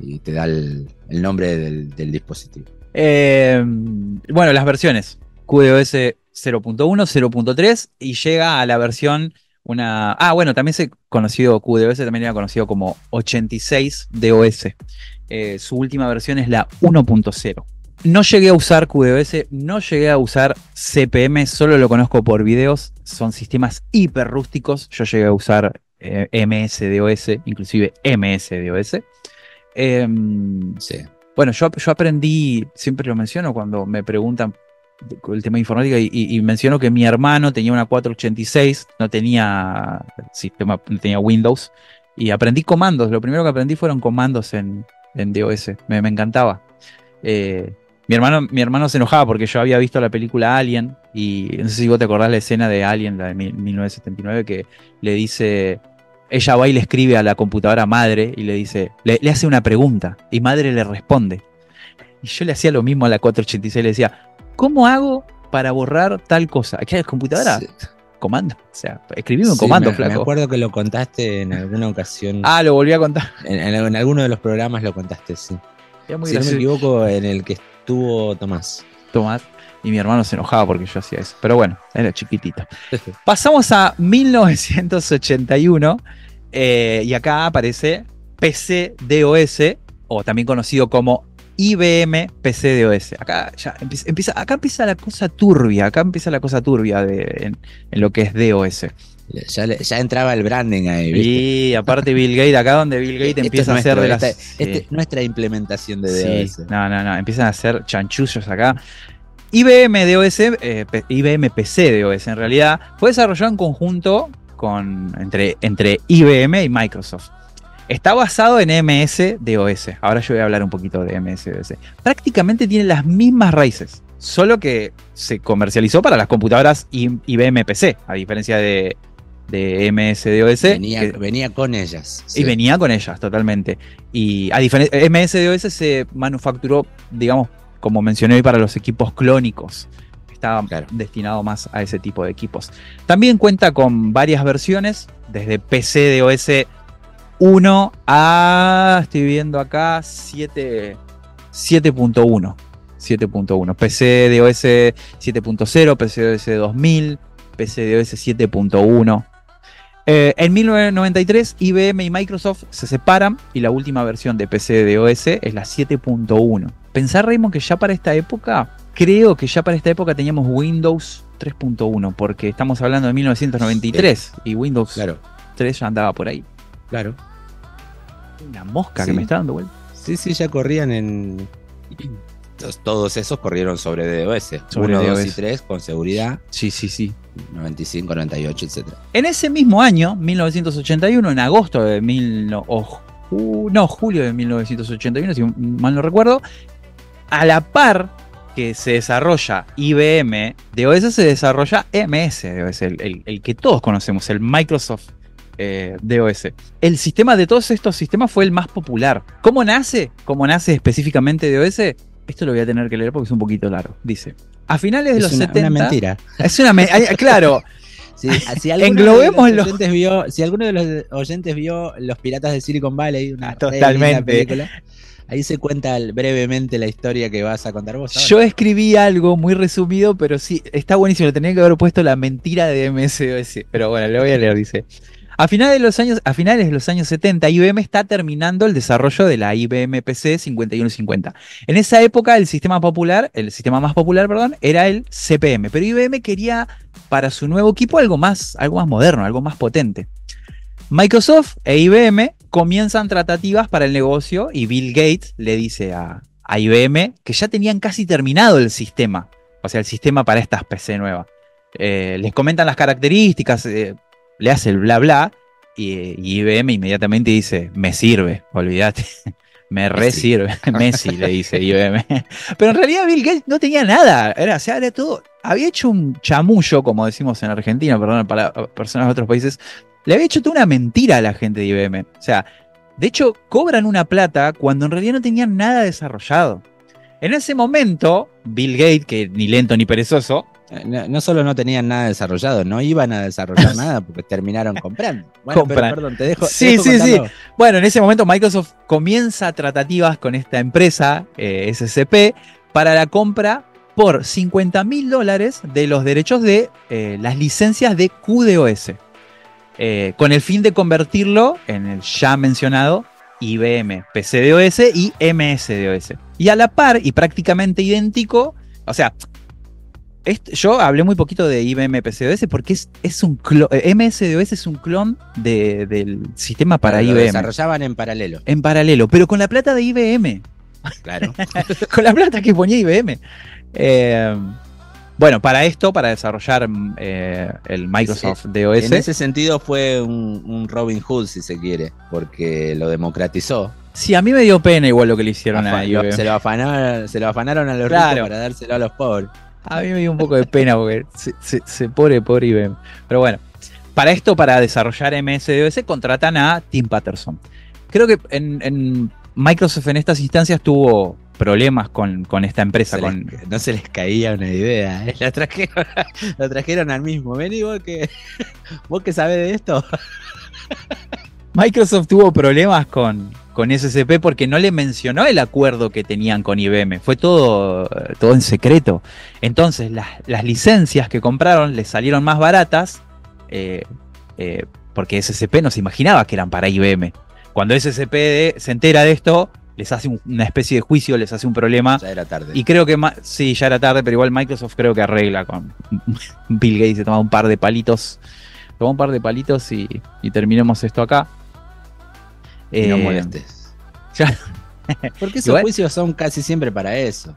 Y te da el, nombre del, dispositivo. Eh, bueno, las versiones. QoS 0.1, 0.3 y llega a la versión una... Ah, bueno, también se conocido QDOS, también era conocido como 86 DOS. Eh, su última versión es la 1.0. No llegué a usar QDOS, no llegué a usar CPM, solo lo conozco por videos. Son sistemas hiper rústicos. Yo llegué a usar eh, MSDOS, inclusive MSDOS. Em, sí. Bueno, yo, yo aprendí, siempre lo menciono cuando me preguntan el tema de informática y, menciono que mi hermano tenía una 486, no tenía sistema, no tenía Windows y aprendí comandos. Lo primero que aprendí fueron comandos en, en DOS. Me, encantaba. Eh, mi hermano, mi hermano se enojaba porque yo había visto la película Alien y no sé si vos te acordás la escena de Alien, la de 1979, que le dice, ella va y le escribe a la computadora madre y le dice, le, le hace una pregunta y madre le responde. Y yo le hacía lo mismo a la 486, le decía, ¿Cómo hago para borrar tal cosa? ¿Qué es computadora? Comando. O sea, escribime un comando, flaco. Me acuerdo que lo contaste en alguna ocasión. Ah, lo volví a contar. En, alguno de los programas lo contaste, sí. si no me equivoco, en el que estuvo Tomás. Tomás. Y mi hermano se enojaba porque yo hacía eso. Pero bueno, era chiquitito. Pasamos a 1981. Eh, y acá aparece PC DOS, o también conocido como IBM PC DOS. Acá ya empieza, acá empieza la cosa turbia, acá empieza la cosa turbia de, en, lo que es DOS. Ya, entraba el branding ahí. ¿viste? Y aparte Bill Gates, acá donde Bill Gates empieza a hacer de las, este, nuestra implementación de DOS. no, no, no, empiezan a hacer chanchullos acá. IBM DOS, eh, IBM PC DOS en realidad, fue desarrollado en conjunto con, entre, entre IBM y Microsoft. Está basado en MS-DOS. Ahora yo voy a hablar un poquito de MS-DOS. Prácticamente tiene las mismas raíces, solo que se comercializó para las computadoras IBM PC, a diferencia de, de MS-DOS. Venía, con ellas. Y venía con ellas, totalmente. Y a MS-DOS se manufacturó, digamos, como mencioné hoy, para los equipos clónicos. Estaba destinado más a ese tipo de equipos. También cuenta con varias versiones, desde PC-DOS 1 a, estoy viendo acá, 7.1. 7.1. PC DOS 7.0, PC DOS 2000, PC DOS 7.1. en 1993 IBM y Microsoft se separan y la última versión de PC DOS es la 7.1. Pensar, Raymond, que ya para esta época, creo que ya para esta época teníamos Windows 3.1, porque estamos hablando de 1993 y Windows claro. 3 ya andaba por ahí. Claro. Una mosca que me está dando vuelta. Sí, sí, ya corrían en. Todos esos corrieron sobre DOS. Sobre 1, 2 y 3 con seguridad. Sí, sí, sí. 95, 98, etc. En ese mismo año, 1981, en agosto de mil, no, no, julio de 1981, si mal no recuerdo, a la par que se desarrolla IBM DOS, se desarrolla MS DOS, el, el que todos conocemos, el Microsoft eh, DOS. El sistema de todos estos sistemas fue el más popular. ¿Cómo nace? ¿Cómo nace específicamente DOS? Esto lo voy a tener que leer porque es un poquito largo. Dice, a finales de los una, 70... Una mentira. Es una mentira, claro. Si, si, alguno de los oyentes vio, si alguno de los oyentes vio Los Piratas de Silicon Valley, una Totalmente. película, ahí se cuenta brevemente la historia que vas a contar vos. Yo escribí algo muy resumido, pero sí, está buenísimo. Tenía que haber puesto la mentira de MSOS. Pero bueno, lo voy a leer, dice. A finales, de los años, a finales de los años 70, IBM está terminando el desarrollo de la IBM PC 5150. En esa época, el sistema popular, el sistema más popular, perdón, era el CPM, pero IBM quería para su nuevo equipo algo más, algo más moderno, algo más potente. Microsoft e IBM comienzan tratativas para el negocio y Bill Gates le dice a, IBM que ya tenían casi terminado el sistema, o sea, el sistema para estas PC nuevas. Eh, les comentan las características, eh, le hace el bla bla y, IBM inmediatamente dice, me sirve, olvídate. Me resirve, Messi le dice IBM. Pero en realidad Bill Gates no tenía nada. Era, o sea, era todo. Había hecho un chamullo, como decimos en Argentina, perdón, para personas de otros países. Le había hecho toda una mentira a la gente de IBM. O sea, De hecho, cobran una plata cuando en realidad no tenían nada desarrollado. En ese momento, Bill Gates, que ni lento ni perezoso, eh, no, solo no tenían nada desarrollado, no iban a desarrollar nada porque terminaron comprando. Bueno, perdón, te dejo. Sí, sí, sí. Bueno, en ese momento Microsoft comienza tratativas con esta empresa eh, SCP para la compra por 50 mil dólares de los derechos de eh, las licencias de QDOS, eh, con el fin de convertirlo en el ya mencionado IBM PCDOS y MSDOS. Y a la par, y prácticamente idéntico, o sea, yo hablé muy poquito de IBM PCDOS porque es, es un clon, eh, MSDOS es un clon del sistema para IBM. Lo desarrollaban en paralelo. En paralelo, pero con la plata de IBM. Claro. con la plata que ponía IBM. Eh, bueno, para esto, para desarrollar eh, el Microsoft DOS. En ese sentido fue un, Robin Hood, si se quiere, porque lo democratizó. Sí, a mí me dio pena igual lo que le hicieron a IBM. Se lo, afanaron, se lo afanaron a los ricos para dárselo a los pobres. A mí me dio un poco de pena porque se, se, pobre, pobre IBM. Pero bueno, para esto, para desarrollar MS-DOS, contratan a Tim Patterson. Creo que en Microsoft en estas instancias tuvo problemas con, esta empresa. no se les caía una idea, ¿eh? la, trajeron, al mismo. Vení vos que, vos que sabés de esto. Microsoft tuvo problemas con, con SCP porque no le mencionó el acuerdo que tenían con IBM. Fue todo, todo en secreto. Entonces, las, licencias que compraron les salieron más baratas eh, eh, porque SCP no se imaginaba que eran para IBM. Cuando SCP se entera de esto, les hace una especie de juicio, les hace un problema. Ya era tarde. Y creo que, sí, ya era tarde, pero igual Microsoft creo que arregla con Bill Gates, se toma un par de palitos, toma un par de palitos y, terminemos esto acá. No eh, molestes. Ya. Porque esos juicios son casi siempre para eso.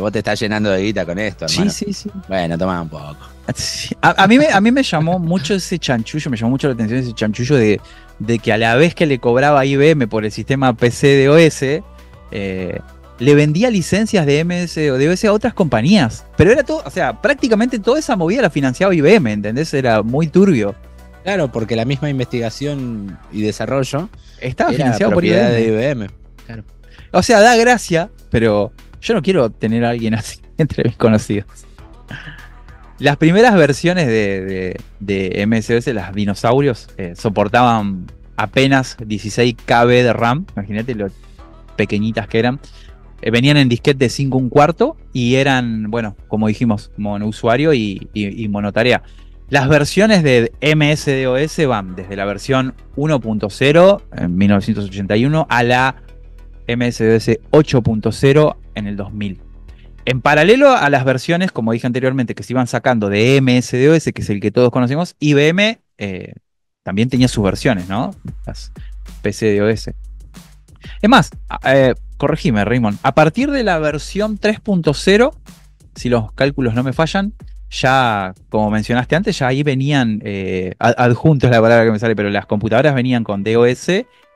vos te estás llenando de guita con esto, hermano. Sí, sí, sí. Bueno, toma un poco. A, mí me, a mí me llamó mucho ese chanchullo, me llamó mucho la atención ese chanchullo de de que a la vez que le cobraba IBM por el sistema PC DOS, eh, le vendía licencias de MS o DOS a otras compañías. Pero era todo, o sea, prácticamente toda esa movida la financiaba IBM, ¿entendés? Era muy turbio. Claro, porque la misma investigación y desarrollo estaba financiado por IBM. de IBM. Claro. O sea, da gracia, pero yo no quiero tener a alguien así entre mis conocidos. Las primeras versiones de, de, MSOS, las dinosaurios, eh, soportaban apenas 16 KB de RAM. Imagínate lo pequeñitas que eran. Eh, venían en disquete de 5 un cuarto y eran, bueno, como dijimos, monousuario y, y, monotarea. Las versiones de MSDOS van desde la versión 1.0 en 1981 a la MSDOS 8.0 en el 2000. En paralelo a las versiones, como dije anteriormente, que se iban sacando de MSDOS, que es el que todos conocemos, IBM eh, también tenía sus versiones, ¿no? Las PCDOS. Es más, eh, corregime, Raymond, a partir de la versión 3.0, si los cálculos no me fallan, ya, como mencionaste antes, ya ahí venían, eh, adjuntos la palabra que me sale, pero las computadoras venían con DOS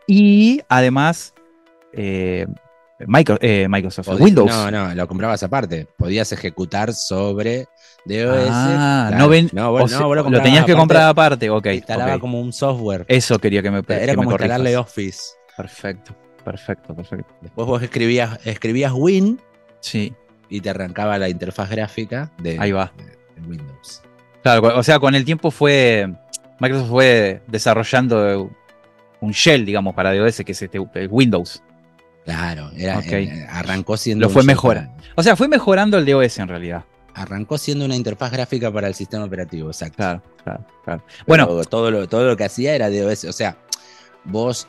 y además eh, eh, Microsoft, Windows. No, no, lo comprabas aparte. Podías ejecutar sobre DOS. Ah, no, ven, no, lo, tenías que comprar aparte. Ok. Instalaba como un software. Eso quería que me Era como instalarle Office. Perfecto, perfecto, perfecto. Después vos escribías, escribías Win. Sí. Y te arrancaba la interfaz gráfica de, Ahí va. Windows. Claro, o sea, con el tiempo fue. Microsoft fue desarrollando un shell, digamos, para DOS, que es este, Windows. Claro, era, eh, arrancó siendo. Lo fue mejorando. O sea, fue mejorando el DOS en realidad. Arrancó siendo una interfaz gráfica para el sistema operativo, exacto. Claro, claro, claro. bueno, todo lo, todo lo que hacía era DOS. O sea, vos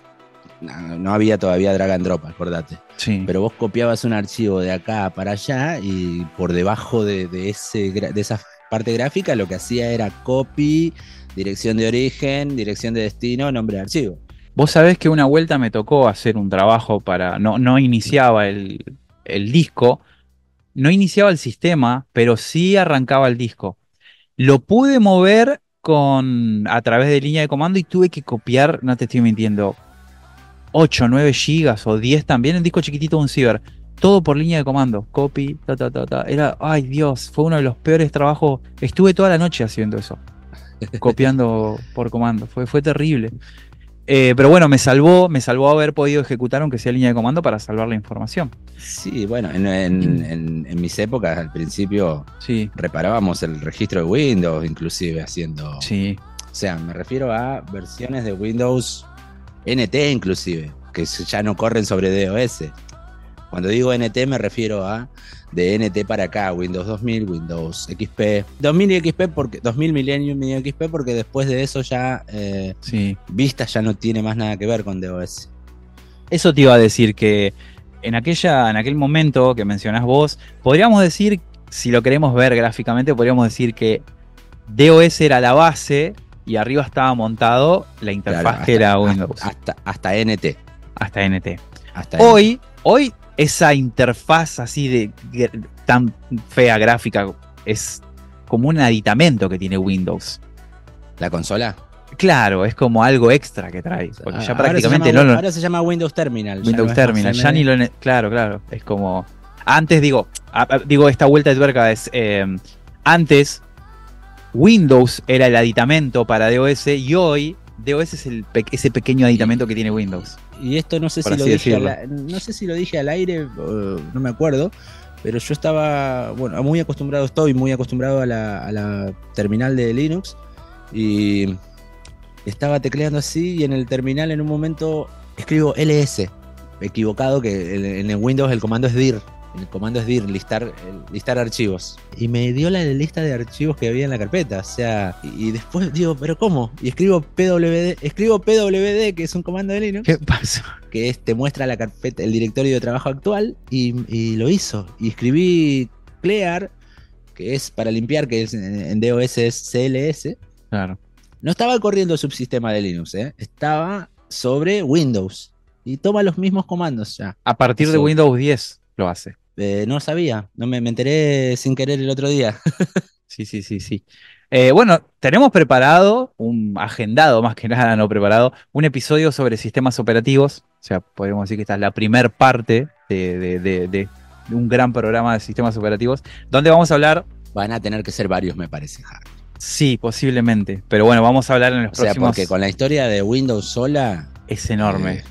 no había todavía drag and drop, acordate. Sí. Pero vos copiabas un archivo de acá para allá y por debajo de, ese, de esa parte gráfica lo que hacía era copy, dirección de origen, dirección de destino, nombre de archivo. Vos sabés que una vuelta me tocó hacer un trabajo para. No, no iniciaba el, disco, no iniciaba el sistema, pero sí arrancaba el disco. Lo pude mover con a través de línea de comando y tuve que copiar, no te estoy mintiendo, 8, 9 gigas o 10 también, el disco chiquitito de un ciber. Todo por línea de comando. Copy, ta, ta, ta, ta. Era, ay Dios, fue uno de los peores trabajos. Estuve toda la noche haciendo eso. copiando por comando. Fue, fue terrible. Eh, pero bueno, me salvó, me salvó haber podido ejecutar aunque sea línea de comando para salvar la información. Sí, bueno, en, mis épocas al principio sí. reparábamos el registro de Windows, inclusive haciendo. Sí. O sea, me refiero a versiones de Windows NT inclusive, que ya no corren sobre DOS. Cuando digo NT me refiero a de NT para acá, Windows 2000, Windows XP, 2000 y XP porque 2000 Millennium y XP porque después de eso ya eh, Vista ya no tiene más nada que ver con DOS. Eso te iba a decir que en aquella en aquel momento que mencionás vos, podríamos decir si lo queremos ver gráficamente, podríamos decir que DOS era la base y arriba estaba montado la interfaz que era Windows. Hasta, hasta, NT. Hasta NT. hoy, hoy esa interfaz así de tan fea gráfica es como un aditamento que tiene Windows. ¿La consola? Claro, es como algo extra que trae. Porque ya prácticamente no lo. Ahora se llama Windows Terminal. Windows Terminal, ya ni lo. Claro, claro. Es como. Antes digo, digo, esta vuelta de tuerca es. Eh, antes Windows era el aditamento para DOS y hoy DOS es el ese pequeño aditamento que tiene Windows. Y esto no sé, si lo, dije al, no sé si lo dije al aire, no me acuerdo, pero yo estaba, bueno, muy acostumbrado, estoy muy acostumbrado a la, terminal de Linux y estaba tecleando así y en el terminal en un momento escribo LS, equivocado que en, en Windows el comando es dir el comando es dir, listar, listar archivos. Y me dio la lista de archivos que había en la carpeta. O sea, y, después digo, ¿pero cómo? Y escribo PWD, escribo PWD, que es un comando de Linux. ¿Qué pasó? Que te muestra la carpeta, el directorio de trabajo actual, y, lo hizo. Y escribí clear, que es para limpiar, que es, en DOS es CLS. Claro. No estaba corriendo el subsistema de Linux, ¿eh? estaba sobre Windows. Y toma los mismos comandos ya. A partir de Windows 10 lo hace. Eh, no sabía, no me, enteré sin querer el otro día. sí, sí, sí, sí. Eh, bueno, tenemos preparado, un agendado más que nada, no preparado, un episodio sobre sistemas operativos. O sea, podríamos decir que esta es la primer parte de, un gran programa de sistemas operativos, donde vamos a hablar... Van a tener que ser varios, me parece, Sí, posiblemente. Pero bueno, vamos a hablar en los o próximos... porque con la historia de Windows sola... Es enorme. Eh,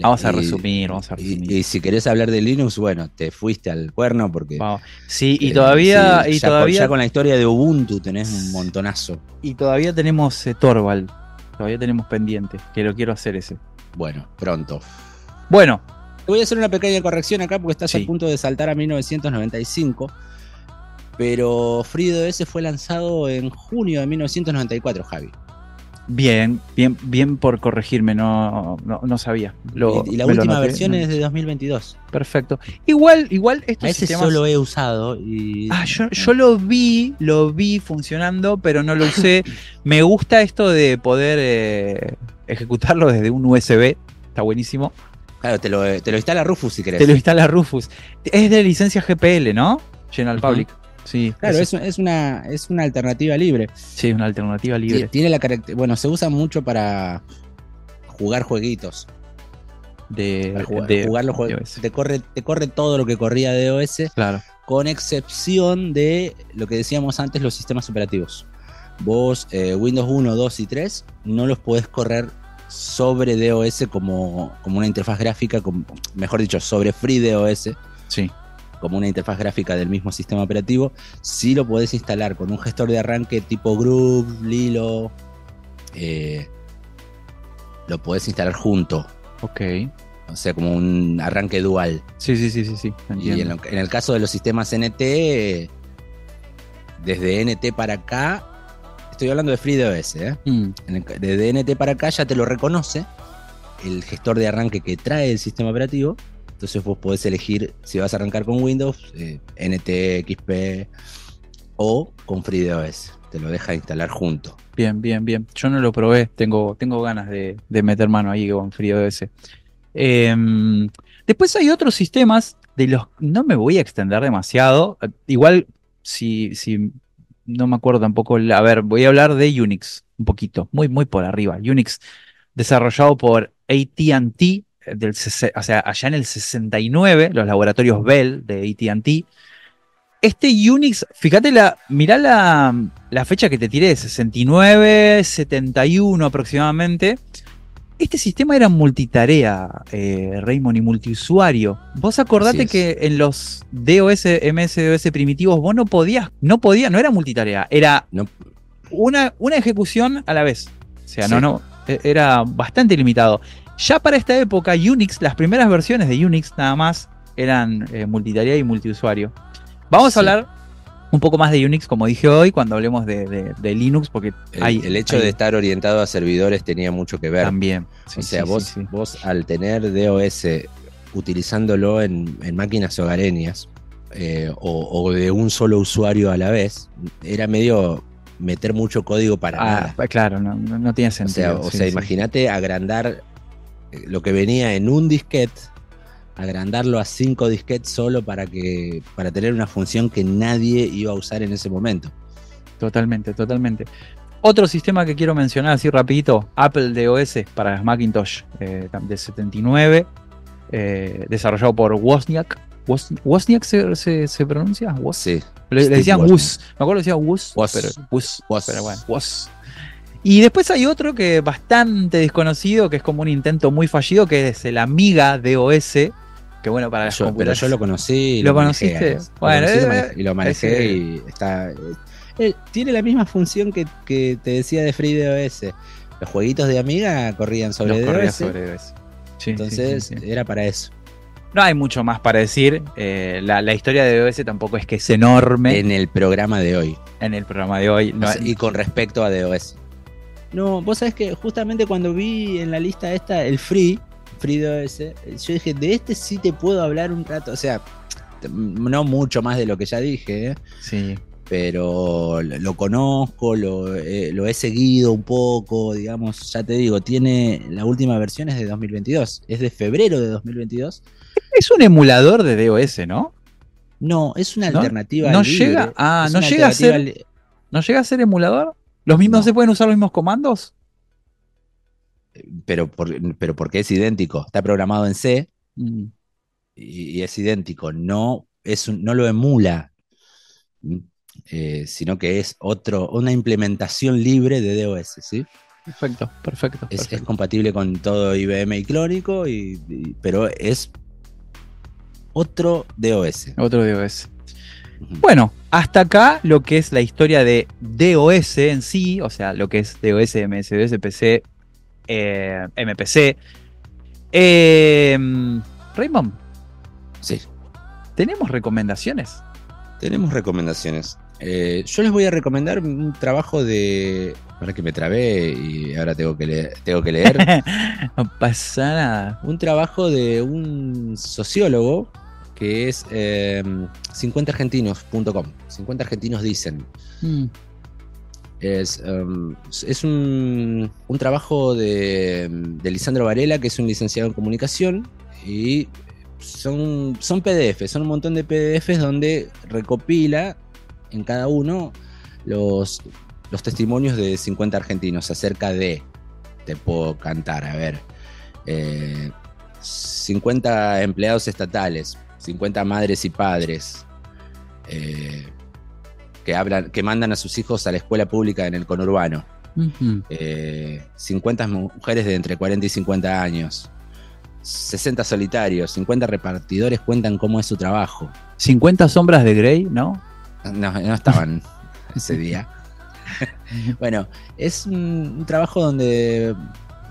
Vamos a resumir, vamos a resumir. Y, si querés hablar de Linux, bueno, te fuiste al cuerno porque. Sí, y eh, todavía. y ya, todavía con, con la historia de Ubuntu tenés un montonazo. Y todavía tenemos eh, Torvald. Todavía tenemos pendiente, que lo quiero hacer ese. Bueno, pronto. Bueno. Voy a hacer una pequeña corrección acá porque estás a punto de saltar a 1995. Pero FreeDOS fue lanzado en junio de 1994, Javi. Bien, bien, bien por corregirme, no, no, sabía. y, la última versión es de 2022. Perfecto. Igual, igual estos A ese solo he usado y. Ah, yo, yo, lo vi, lo vi funcionando, pero no lo usé. Me gusta esto de poder eh, ejecutarlo desde un USB. Está buenísimo. Claro, te lo, te lo instala Rufus si querés. Te lo instala Rufus. Es de licencia GPL, ¿no? General Public. Sí, claro, es, una, es una alternativa libre. Sí, una alternativa libre. Tiene la bueno, se usa mucho para jugar jueguitos. De, jugar, los juegos. Te corre, te corre todo lo que corría de OS. Claro. Con excepción de lo que decíamos antes, los sistemas operativos. Vos, eh, Windows 1, 2 y 3, no los podés correr sobre DOS como, como una interfaz gráfica, mejor dicho, sobre FreeDOS. Sí como una interfaz gráfica del mismo sistema operativo, sí lo podés instalar con un gestor de arranque tipo Groove, Lilo. Eh, lo podés instalar junto. Ok. O sea, como un arranque dual. Sí, sí, sí, sí, sí. Y en, el caso de los sistemas NT, desde NT para acá, estoy hablando de FreeDOS, ¿eh? Mm. desde NT para acá ya te lo reconoce el gestor de arranque que trae el sistema operativo entonces vos podés elegir si vas a arrancar con Windows, eh, NT, XP o con FreeDOS. Te lo deja instalar junto. Bien, bien, bien. Yo no lo probé. Tengo, tengo ganas de, meter mano ahí con FreeDOS. Em, después hay otros sistemas de los no me voy a extender demasiado. Igual, si, si no me acuerdo tampoco. A ver, voy a hablar de Unix un poquito, muy, muy por arriba. Unix desarrollado por ATT del, o sea, allá en el 69, los laboratorios Bell de ATT. Este Unix, fíjate, la, mirá la, fecha que te tiré, 69, 71 aproximadamente. Este sistema era multitarea, eh, Raymond, y multiusuario. Vos acordate que en los DOS, MS-DOS primitivos, vos no podías, no podías, no era multitarea, era una, una ejecución a la vez. O sea, no, no, e, era bastante limitado. Ya para esta época, Unix, las primeras versiones de Unix nada más eran eh, multitarea y multiusuario. Vamos a hablar un poco más de Unix, como dije hoy, cuando hablemos de, Linux, porque el, hay, el hecho de estar orientado a servidores tenía mucho que ver. También. o sea, vos, vos al tener DOS utilizándolo en, máquinas hogareñas eh, o, de un solo usuario a la vez, era medio meter mucho código para ah, nada. Claro, no, no, tiene sentido. O sea, imagínate agrandar lo que venía en un disquete agrandarlo a cinco disquetes solo para que para tener una función que nadie iba a usar en ese momento. Totalmente, totalmente. Otro sistema que quiero mencionar así rapidito, Apple DOS para Macintosh eh, de 79, eh, desarrollado por Wozniak. ¿Wozniak se, se, pronuncia? Sí. Le, decían Woz. Me acuerdo que decía Woz, pero, pero bueno, Woz. Y después hay otro que bastante desconocido, que es como un intento muy fallido, que es el Amiga DOS, que bueno para yo, Pero yo lo conocí. ¿Lo, conociste? bueno, eh, y lo manejé y está. Eh, tiene la misma función que, te decía de FreeDOS. Los jueguitos de Amiga corrían sobre DOS. Entonces era para eso. No hay mucho más para decir. Eh, la, historia de DOS tampoco es que es enorme. En el programa de hoy. En el programa de hoy. y con respecto a DOS. No, vos sabés que justamente cuando vi en la lista esta el Free, FreeDOS, yo dije, de este sí te puedo hablar un rato, o sea, no mucho más de lo que ya dije, ¿eh? sí. pero lo conozco, lo, he seguido un poco, digamos, ya te digo, tiene la última versión es de 2022, es de febrero de 2022. Es un emulador de DOS, ¿no? No, es una alternativa. No llega, ah, no llega a ser, no llega a ser emulador. ¿Los mismos se pueden usar los mismos comandos? pero, pero porque es idéntico. Está programado en C mm. y, es idéntico. No, es no lo emula, eh, sino que es otro, una implementación libre de DOS. ¿sí? Perfecto, perfecto. Es, compatible con todo IBM y clónico, pero es otro DOS. Otro DOS. Bueno, hasta acá lo que es la historia de DOS en sí, o sea, lo que es DOS, MS, DOS, PC, eh, MPC. Eh, Raymond. Sí. ¿Tenemos recomendaciones? Tenemos recomendaciones. Eh, yo les voy a recomendar un trabajo de. Para que me trabé y ahora tengo que leer. Tengo que leer. no pasa nada. Un trabajo de un sociólogo que es 50argentinos.com. 50 argentinos dicen. Mm. Es, um, es un, trabajo de, Lisandro Varela, que es un licenciado en comunicación, y son, son PDFs, son un montón de PDFs donde recopila en cada uno los, los testimonios de 50 argentinos acerca de, te puedo cantar, a ver, 50 eh, empleados estatales, 50 madres y padres, eh, que, hablan, que mandan a sus hijos a la escuela pública en el conurbano. 50 eh, mujeres de entre 40 y 50 años. 60 solitarios, 50 repartidores cuentan cómo es su trabajo. 50 sombras de Grey, ¿no? No, no estaban ese día. bueno, es un, trabajo donde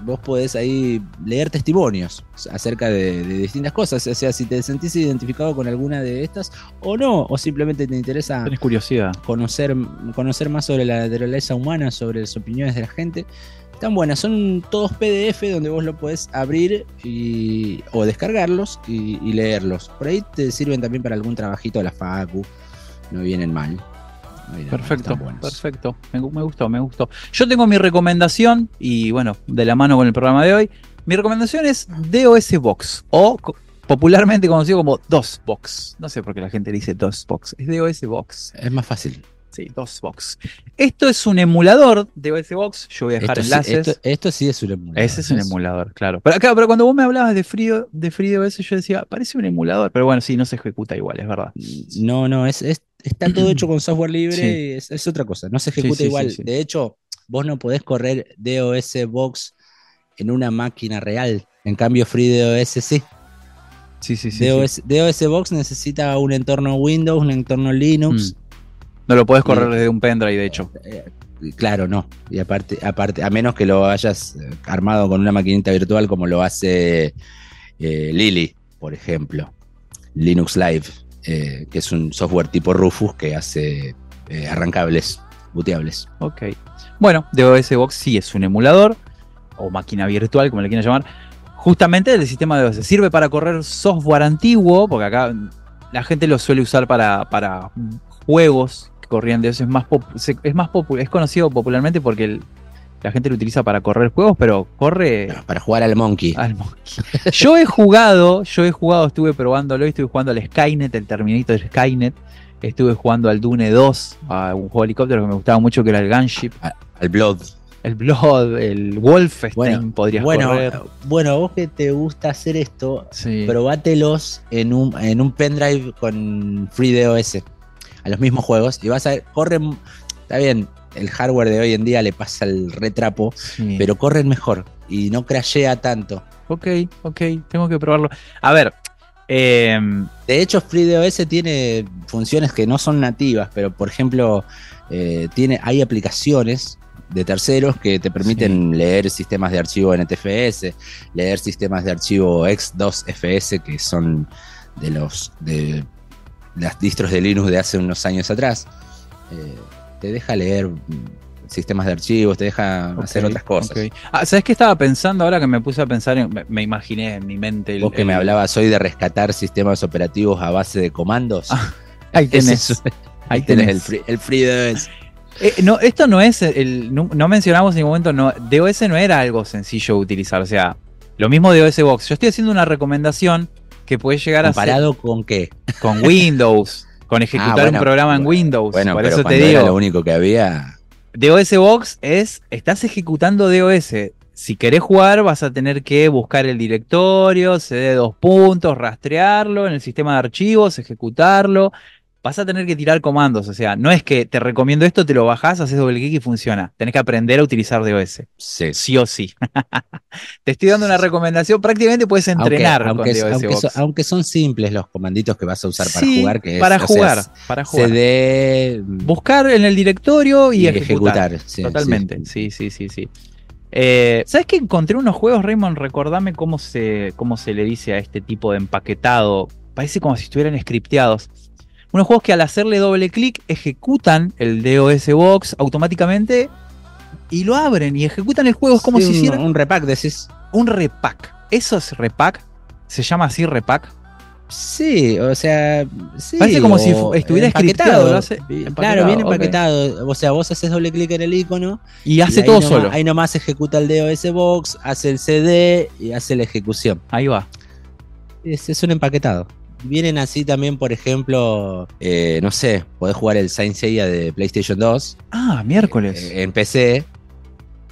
vos podés ahí leer testimonios acerca de, distintas cosas. O sea, si te sentís identificado con alguna de estas o no, o simplemente te interesa curiosidad. Conocer, conocer más sobre la naturaleza humana, sobre las opiniones de la gente. Están buenas, son todos PDF donde vos lo podés abrir y, o descargarlos y, y leerlos. Por ahí te sirven también para algún trabajito de la FACU, no vienen mal perfecto, perfecto. Me, gustó, me gustó. Yo tengo mi recomendación, y bueno, de la mano con el programa de hoy. Mi recomendación es DOS Box, o popularmente conocido como DOS Box. No sé por qué la gente dice DOS Box, es DOS Box. Es más fácil. Sí, DOSBox. Esto es un emulador de OSBox. Yo voy a dejar enlaces. esto, sí es un emulador. Ese es un emulador, claro. Pero, claro, pero cuando vos me hablabas de frío, de FreeOS, yo decía, parece un emulador. Pero bueno, sí, no se ejecuta igual, es verdad. No, no, es, está todo hecho con software libre. Es, otra cosa. No se ejecuta igual. De hecho, vos no podés correr DOS Box en una máquina real. En cambio, FreeDOS sí. Sí, sí, sí. DOS, DOS Box necesita un entorno Windows, un entorno Linux. Mm. No lo puedes correr desde un pendrive, de hecho. Eh, claro, no. Y aparte, aparte, a menos que lo hayas eh, armado con una maquinita virtual como lo hace eh, Lily, por ejemplo. Linux Live, que es un software tipo Rufus que hace arrancables, booteables. Ok. Bueno, DOS Box sí es un emulador o máquina virtual, como le quieran llamar, justamente el sistema DOS. Sirve para correr software antiguo, porque acá la gente lo suele usar para, para juegos que corrían DOS. Es más, es, más es conocido popularmente porque la gente lo utiliza para correr juegos, pero corre. para jugar al Monkey. Al monkey. yo he jugado, yo he jugado, estuve probándolo, estuve jugando al Skynet, el Terminator Skynet. Estuve jugando al Dune 2, a un juego de helicóptero que me gustaba mucho, que era el Gunship. Al Blood el Blood, el Wolfenstein bueno, podrías bueno, correr. Bueno, vos que te gusta hacer esto, probátelos en un, en un pendrive con FreeDOS a los mismos juegos y vas a ver, corren, está bien, el hardware de hoy en día le pasa el retrapo, pero corren mejor y no crashea tanto. Ok, ok, tengo que probarlo. A ver, em, de hecho, FreeDOS tiene funciones que no son nativas, pero por ejemplo, eh, tiene, hay aplicaciones de terceros que te permiten leer sistemas de archivo NTFS, leer sistemas de archivo X2FS, que son de los de las distros de Linux de hace unos años atrás. Eh, te deja leer sistemas de archivos, te deja hacer otras cosas. Ah, ¿Sabes qué estaba pensando ahora que me puse a pensar? me, imaginé en mi mente. Vos que me hablabas hoy de rescatar sistemas operativos a base de comandos. Ah, ahí tenés. ahí tenés, el, free, el FreeDOS. Eh, no, esto no es, el, no, mencionamos en ningún momento, no, DOS no era algo sencillo de utilizar, o sea, lo mismo de DOS Box. Yo estoy haciendo una recomendación que puede llegar a ser... ¿Comparado con qué? Con Windows, con ejecutar ah, un programa en Windows. Bueno, por eso te digo. Era lo único que había. DOS Box es, estás ejecutando DOS. Si querés jugar, vas a tener que buscar el directorio, cd dos puntos, rastrearlo en el sistema de archivos, ejecutarlo vas a tener que tirar comandos. O sea, no es que te recomiendo esto, te lo bajás, haces doble clic y funciona. Tenés que aprender a utilizar DOS. Sí. Sí o sí. te estoy dando una recomendación. Prácticamente puedes entrenar aunque, con DOS aunque, Son, simples los comanditos que vas a usar para jugar. Que para jugar. para jugar. CD, Buscar en el directorio y, ejecutar. Totalmente. Sí, sí, sí, sí. Eh, ¿Sabes que encontré unos juegos, Raymond? Recordame cómo se, cómo se le dice a este tipo de empaquetado. Parece como si estuvieran scripteados unos juegos que al hacerle doble clic ejecutan el DOS Box automáticamente y lo abren y ejecutan el juego. Es como si hicieran. Un repack, decís. Un repack. ¿Eso es repack? ¿Se llama así repack? Sí, o sea. Parece como si estuviera empaquetado. Claro, bien empaquetado. O sea, vos haces doble clic en el icono. Y hace todo solo. Ahí nomás ejecuta el DOS Box, hace el CD y hace la ejecución. Ahí va. es un empaquetado. Vienen así también, por ejemplo, eh, no sé, podés jugar el Saint Seiya de PlayStation 2. Ah, miércoles. Eh, en PC,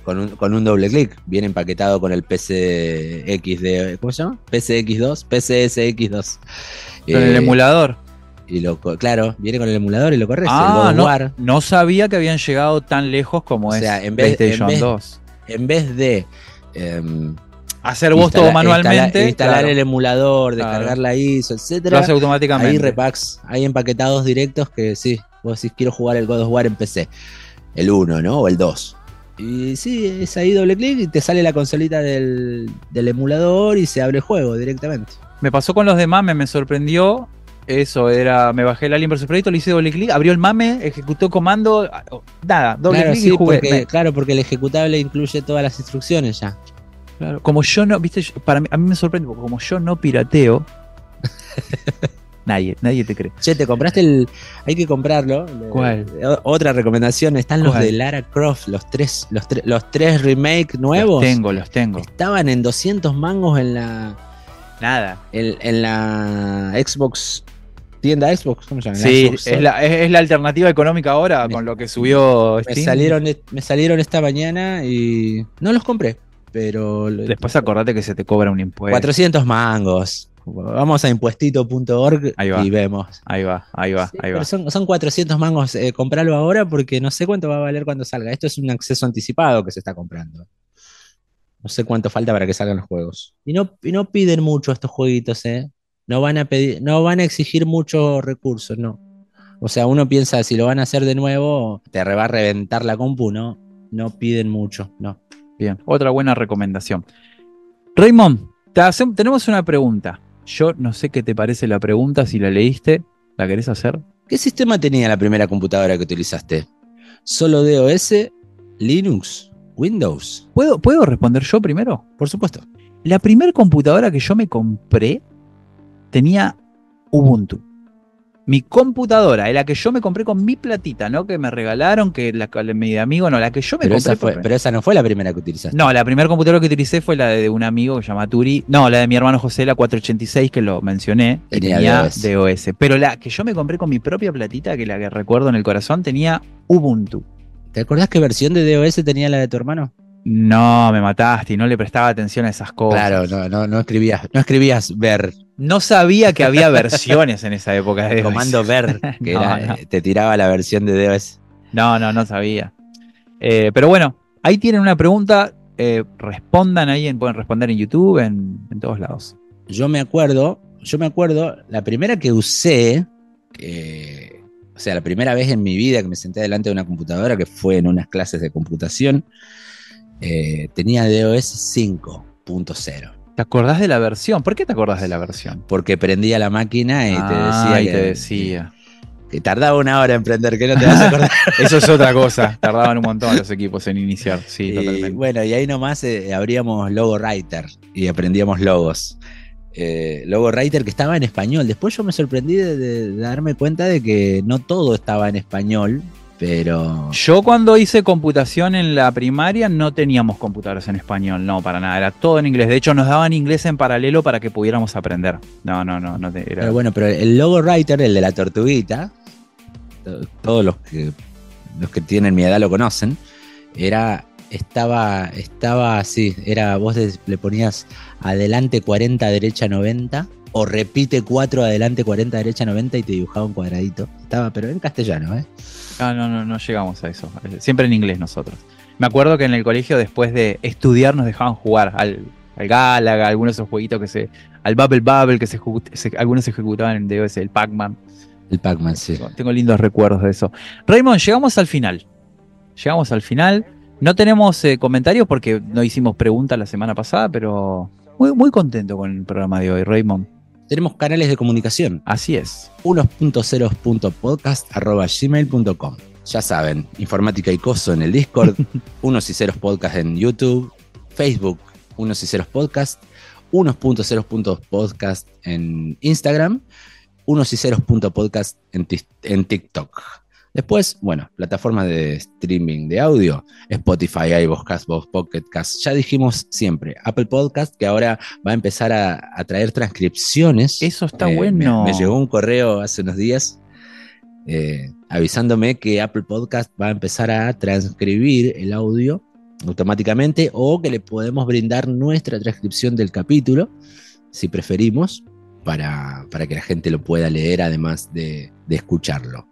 con un, con un, doble clic. Viene empaquetado con el PCX de. ¿Cómo se llama? PCX2, PCSX2. Con el eh, emulador. Y lo, claro, viene con el emulador y lo corres. Ah, no, no, sabía que habían llegado tan lejos como es en PlayStation 2. En vez de em, hacer vos todo manualmente. Instalar, el emulador, descargar la ISO, etcétera. Lo hace automáticamente. Hay repacks, hay empaquetados directos que sí, vos decís quiero jugar el God of War en PC. El 1, ¿no? O el 2. Y sí, es ahí doble clic y te sale la consolita del, emulador y se abre el juego directamente. Me pasó con los de MAME, me sorprendió. Eso era, me bajé el Alien vs Predator, le hice doble clic, abrió el MAME, ejecutó comando, nada, doble clic y jugué. claro, porque el ejecutable incluye todas las instrucciones ya. Como yo no, viste, para mí, a mí me sorprende, porque como yo no pirateo, nadie, nadie te cree. Che, te compraste el. Hay que comprarlo. ¿Cuál? Otra recomendación, están los de Lara Croft, los tres, los, los tres remake nuevos. Los tengo, los tengo. Estaban en 200 mangos en la. Nada. En, la Xbox tienda Xbox, ¿cómo se llama? Sí, es, la, es, la, alternativa económica ahora con lo que subió Steam. Me salieron, me salieron esta mañana y no los compré pero... Después acordate que se te cobra un impuesto. 400 mangos. Vamos a impuestito.org y vemos. Ahí va, ahí va, ahí va. Son, son 400 mangos. Eh, comprarlo ahora porque no sé cuánto va a valer cuando salga. Esto es un acceso anticipado que se está comprando. No sé cuánto falta para que salgan los juegos. Y no, y no piden mucho estos jueguitos, ¿eh? No van a pedir, no van a exigir muchos recursos, no. O sea, uno piensa, si lo van a hacer de nuevo, te va a reventar la compu, ¿no? No piden mucho, no. Bien, otra buena recomendación. Raymond, tenemos una pregunta. Yo no sé qué te parece la pregunta, si la leíste, ¿la querés hacer? ¿Qué sistema tenía la primera computadora que utilizaste? ¿Solo DOS, Linux, Windows? ¿Puedo, ¿Puedo responder yo primero? Por supuesto. La primera computadora que yo me compré tenía Ubuntu mi computadora, la que yo me compré con mi platita, no que me regalaron, que la mi amigo, no, la que yo me pero compré. Esa fue, pero esa no fue la primera que utilizaste. No, la primera computadora que utilicé fue la de un amigo que se llama Turi. No, la de mi hermano José, la 486, que lo mencioné. Tenía, DOS. Pero la que yo me compré con mi propia platita, que la que recuerdo en el corazón, tenía Ubuntu. ¿Te acordás qué versión de DOS tenía la de tu hermano? No, me mataste y no le prestaba atención a esas cosas. Claro, no, no, no escribías, no escribías ver. No sabía que había versiones en esa época de Comando ver, que te tiraba la versión de DOS. No, no, no sabía. Eh, pero bueno, ahí tienen una pregunta. Eh, respondan ahí, pueden responder en YouTube, en, todos lados. Yo me acuerdo, yo me acuerdo, la primera que usé, o sea, la primera vez en mi vida que me senté delante de una computadora, que fue en unas clases de computación, eh, tenía DOS 5.0. ¿Te acordás de la versión? ¿Por qué te acordás de la versión? Porque prendía la máquina y te ah, decía. Y te decía. Que, tardaba una hora en prender, que no te vas a acordar. Eso es otra cosa. Tardaban un montón los equipos en iniciar. Sí, totalmente. Bueno, y ahí nomás eh, abríamos Logo Writer y aprendíamos logos. Eh, Logo Writer que estaba en español. Después yo me sorprendí de, darme cuenta de que no todo estaba en español, pero. Yo cuando hice computación en la primaria no teníamos computadoras en español, no, para nada, era todo en inglés. De hecho, nos daban inglés en paralelo para que pudiéramos aprender. No, no, no, no Pero bueno, pero el logo writer, el de la tortuguita, todos los que los que tienen mi edad lo conocen, era. Estaba, estaba así, era, vos le ponías adelante 40, derecha 90, o repite 4 adelante 40 derecha 90 y te dibujaba un cuadradito. Estaba, pero en castellano, ¿eh? Ah, no, no, no llegamos a eso. Siempre en inglés nosotros. Me acuerdo que en el colegio, después de estudiar, nos dejaban jugar al, al Galaga, algunos de esos jueguitos que se. al Bubble Bubble, que se, algunos se ejecutaban en DOS, el Pac-Man. El Pac-Man, sí. Tengo, lindos recuerdos de eso. Raymond, llegamos al final. Llegamos al final. No tenemos eh, comentarios porque no hicimos preguntas la semana pasada, pero muy, muy contento con el programa de hoy, Raymond tenemos canales de comunicación. Así es. 1.0.podcast.gmail.com. Ya saben, informática y coso en el Discord, unos y ceros podcast en YouTube, Facebook, unos y ceros podcast, unos.ceros.podcast en Instagram, unos y ceros podcast en, en TikTok. Después, bueno, plataformas de streaming de audio, Spotify, iVoox, Castbox, Pocket Cast. Ya dijimos siempre, Apple Podcast, que ahora va a empezar a, traer transcripciones. Eso está eh, bueno. Me, llegó un correo hace unos días eh, avisándome que Apple Podcast va a empezar a transcribir el audio automáticamente o que le podemos brindar nuestra transcripción del capítulo, si preferimos, para, que la gente lo pueda leer además de escucharlo.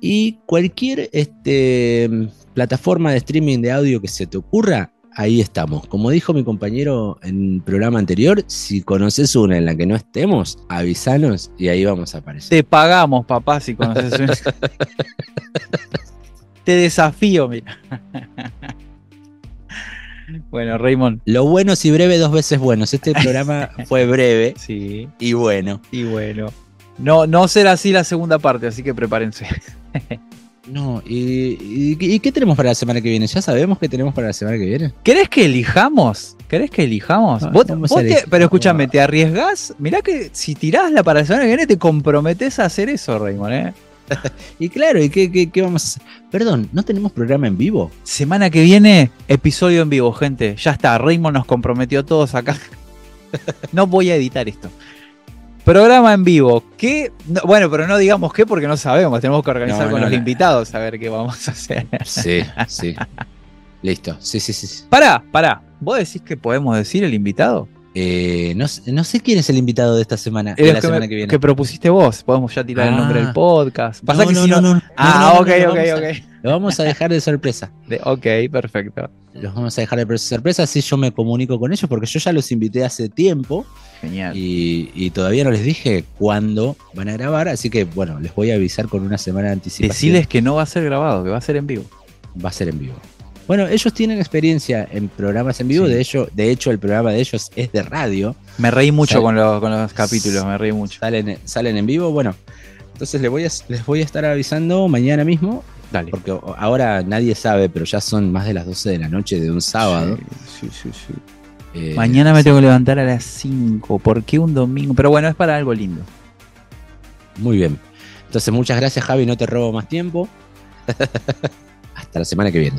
Y cualquier este, plataforma de streaming de audio que se te ocurra, ahí estamos. Como dijo mi compañero en el programa anterior, si conoces una en la que no estemos, avísanos y ahí vamos a aparecer. Te pagamos, papá, si conoces una. te desafío, mira. Bueno, Raymond. Lo bueno si breve, dos veces bueno. Este programa fue breve sí. y bueno. Y bueno. No, no será así la segunda parte, así que prepárense. No, ¿y, qué tenemos para la semana que viene? ¿Ya sabemos qué tenemos para la semana que viene? ¿Querés que elijamos? ¿Querés que elijamos? Pero escúchame, ¿te arriesgás? Mirá que si tirás la para la semana que viene te comprometes a hacer eso, Raymond, ¿eh? y claro, ¿y qué, vamos a hacer? Perdón, ¿no tenemos programa en vivo? Semana que viene, episodio en vivo, gente. Ya está, Raymond nos comprometió a todos acá. no voy a editar esto. Programa en vivo. ¿Qué? bueno, pero no digamos qué porque no sabemos. Tenemos que organizar con los invitados a ver qué vamos a hacer. Sí, sí. Listo. Sí, sí, sí. Pará, pará. ¿Vos decís que podemos decir el invitado? Eh, no, sé quién es el invitado de esta semana. De la semana que viene. Que propusiste vos. Podemos ya tirar el nombre del ah. podcast. Pasa no, que no, no, Ah, ok, ok, ok. Lo vamos a dejar de sorpresa. ok, perfecto. Los vamos a dejar de sorpresa, así yo me comunico con ellos, porque yo ya los invité hace tiempo. Genial. Y, todavía no les dije cuándo van a grabar, así que bueno, les voy a avisar con una semana de anticipación. Decirles que no va a ser grabado, que va a ser en vivo. Va a ser en vivo. Bueno, ellos tienen experiencia en programas en vivo, de, hecho, de hecho el programa de ellos es de radio. Me reí mucho con, los, capítulos, me reí mucho. Salen, salen en vivo, bueno, entonces les voy, a, les voy a estar avisando mañana mismo. Dale. Porque ahora nadie sabe, pero ya son más de las 12 de la noche de un sábado. Sí, sí, sí. Eh, mañana me tengo que levantar a las 5. ¿Por qué un domingo? Pero bueno, es para algo lindo. Muy bien. Entonces, muchas gracias, Javi. No te robo más tiempo. Hasta la semana que viene.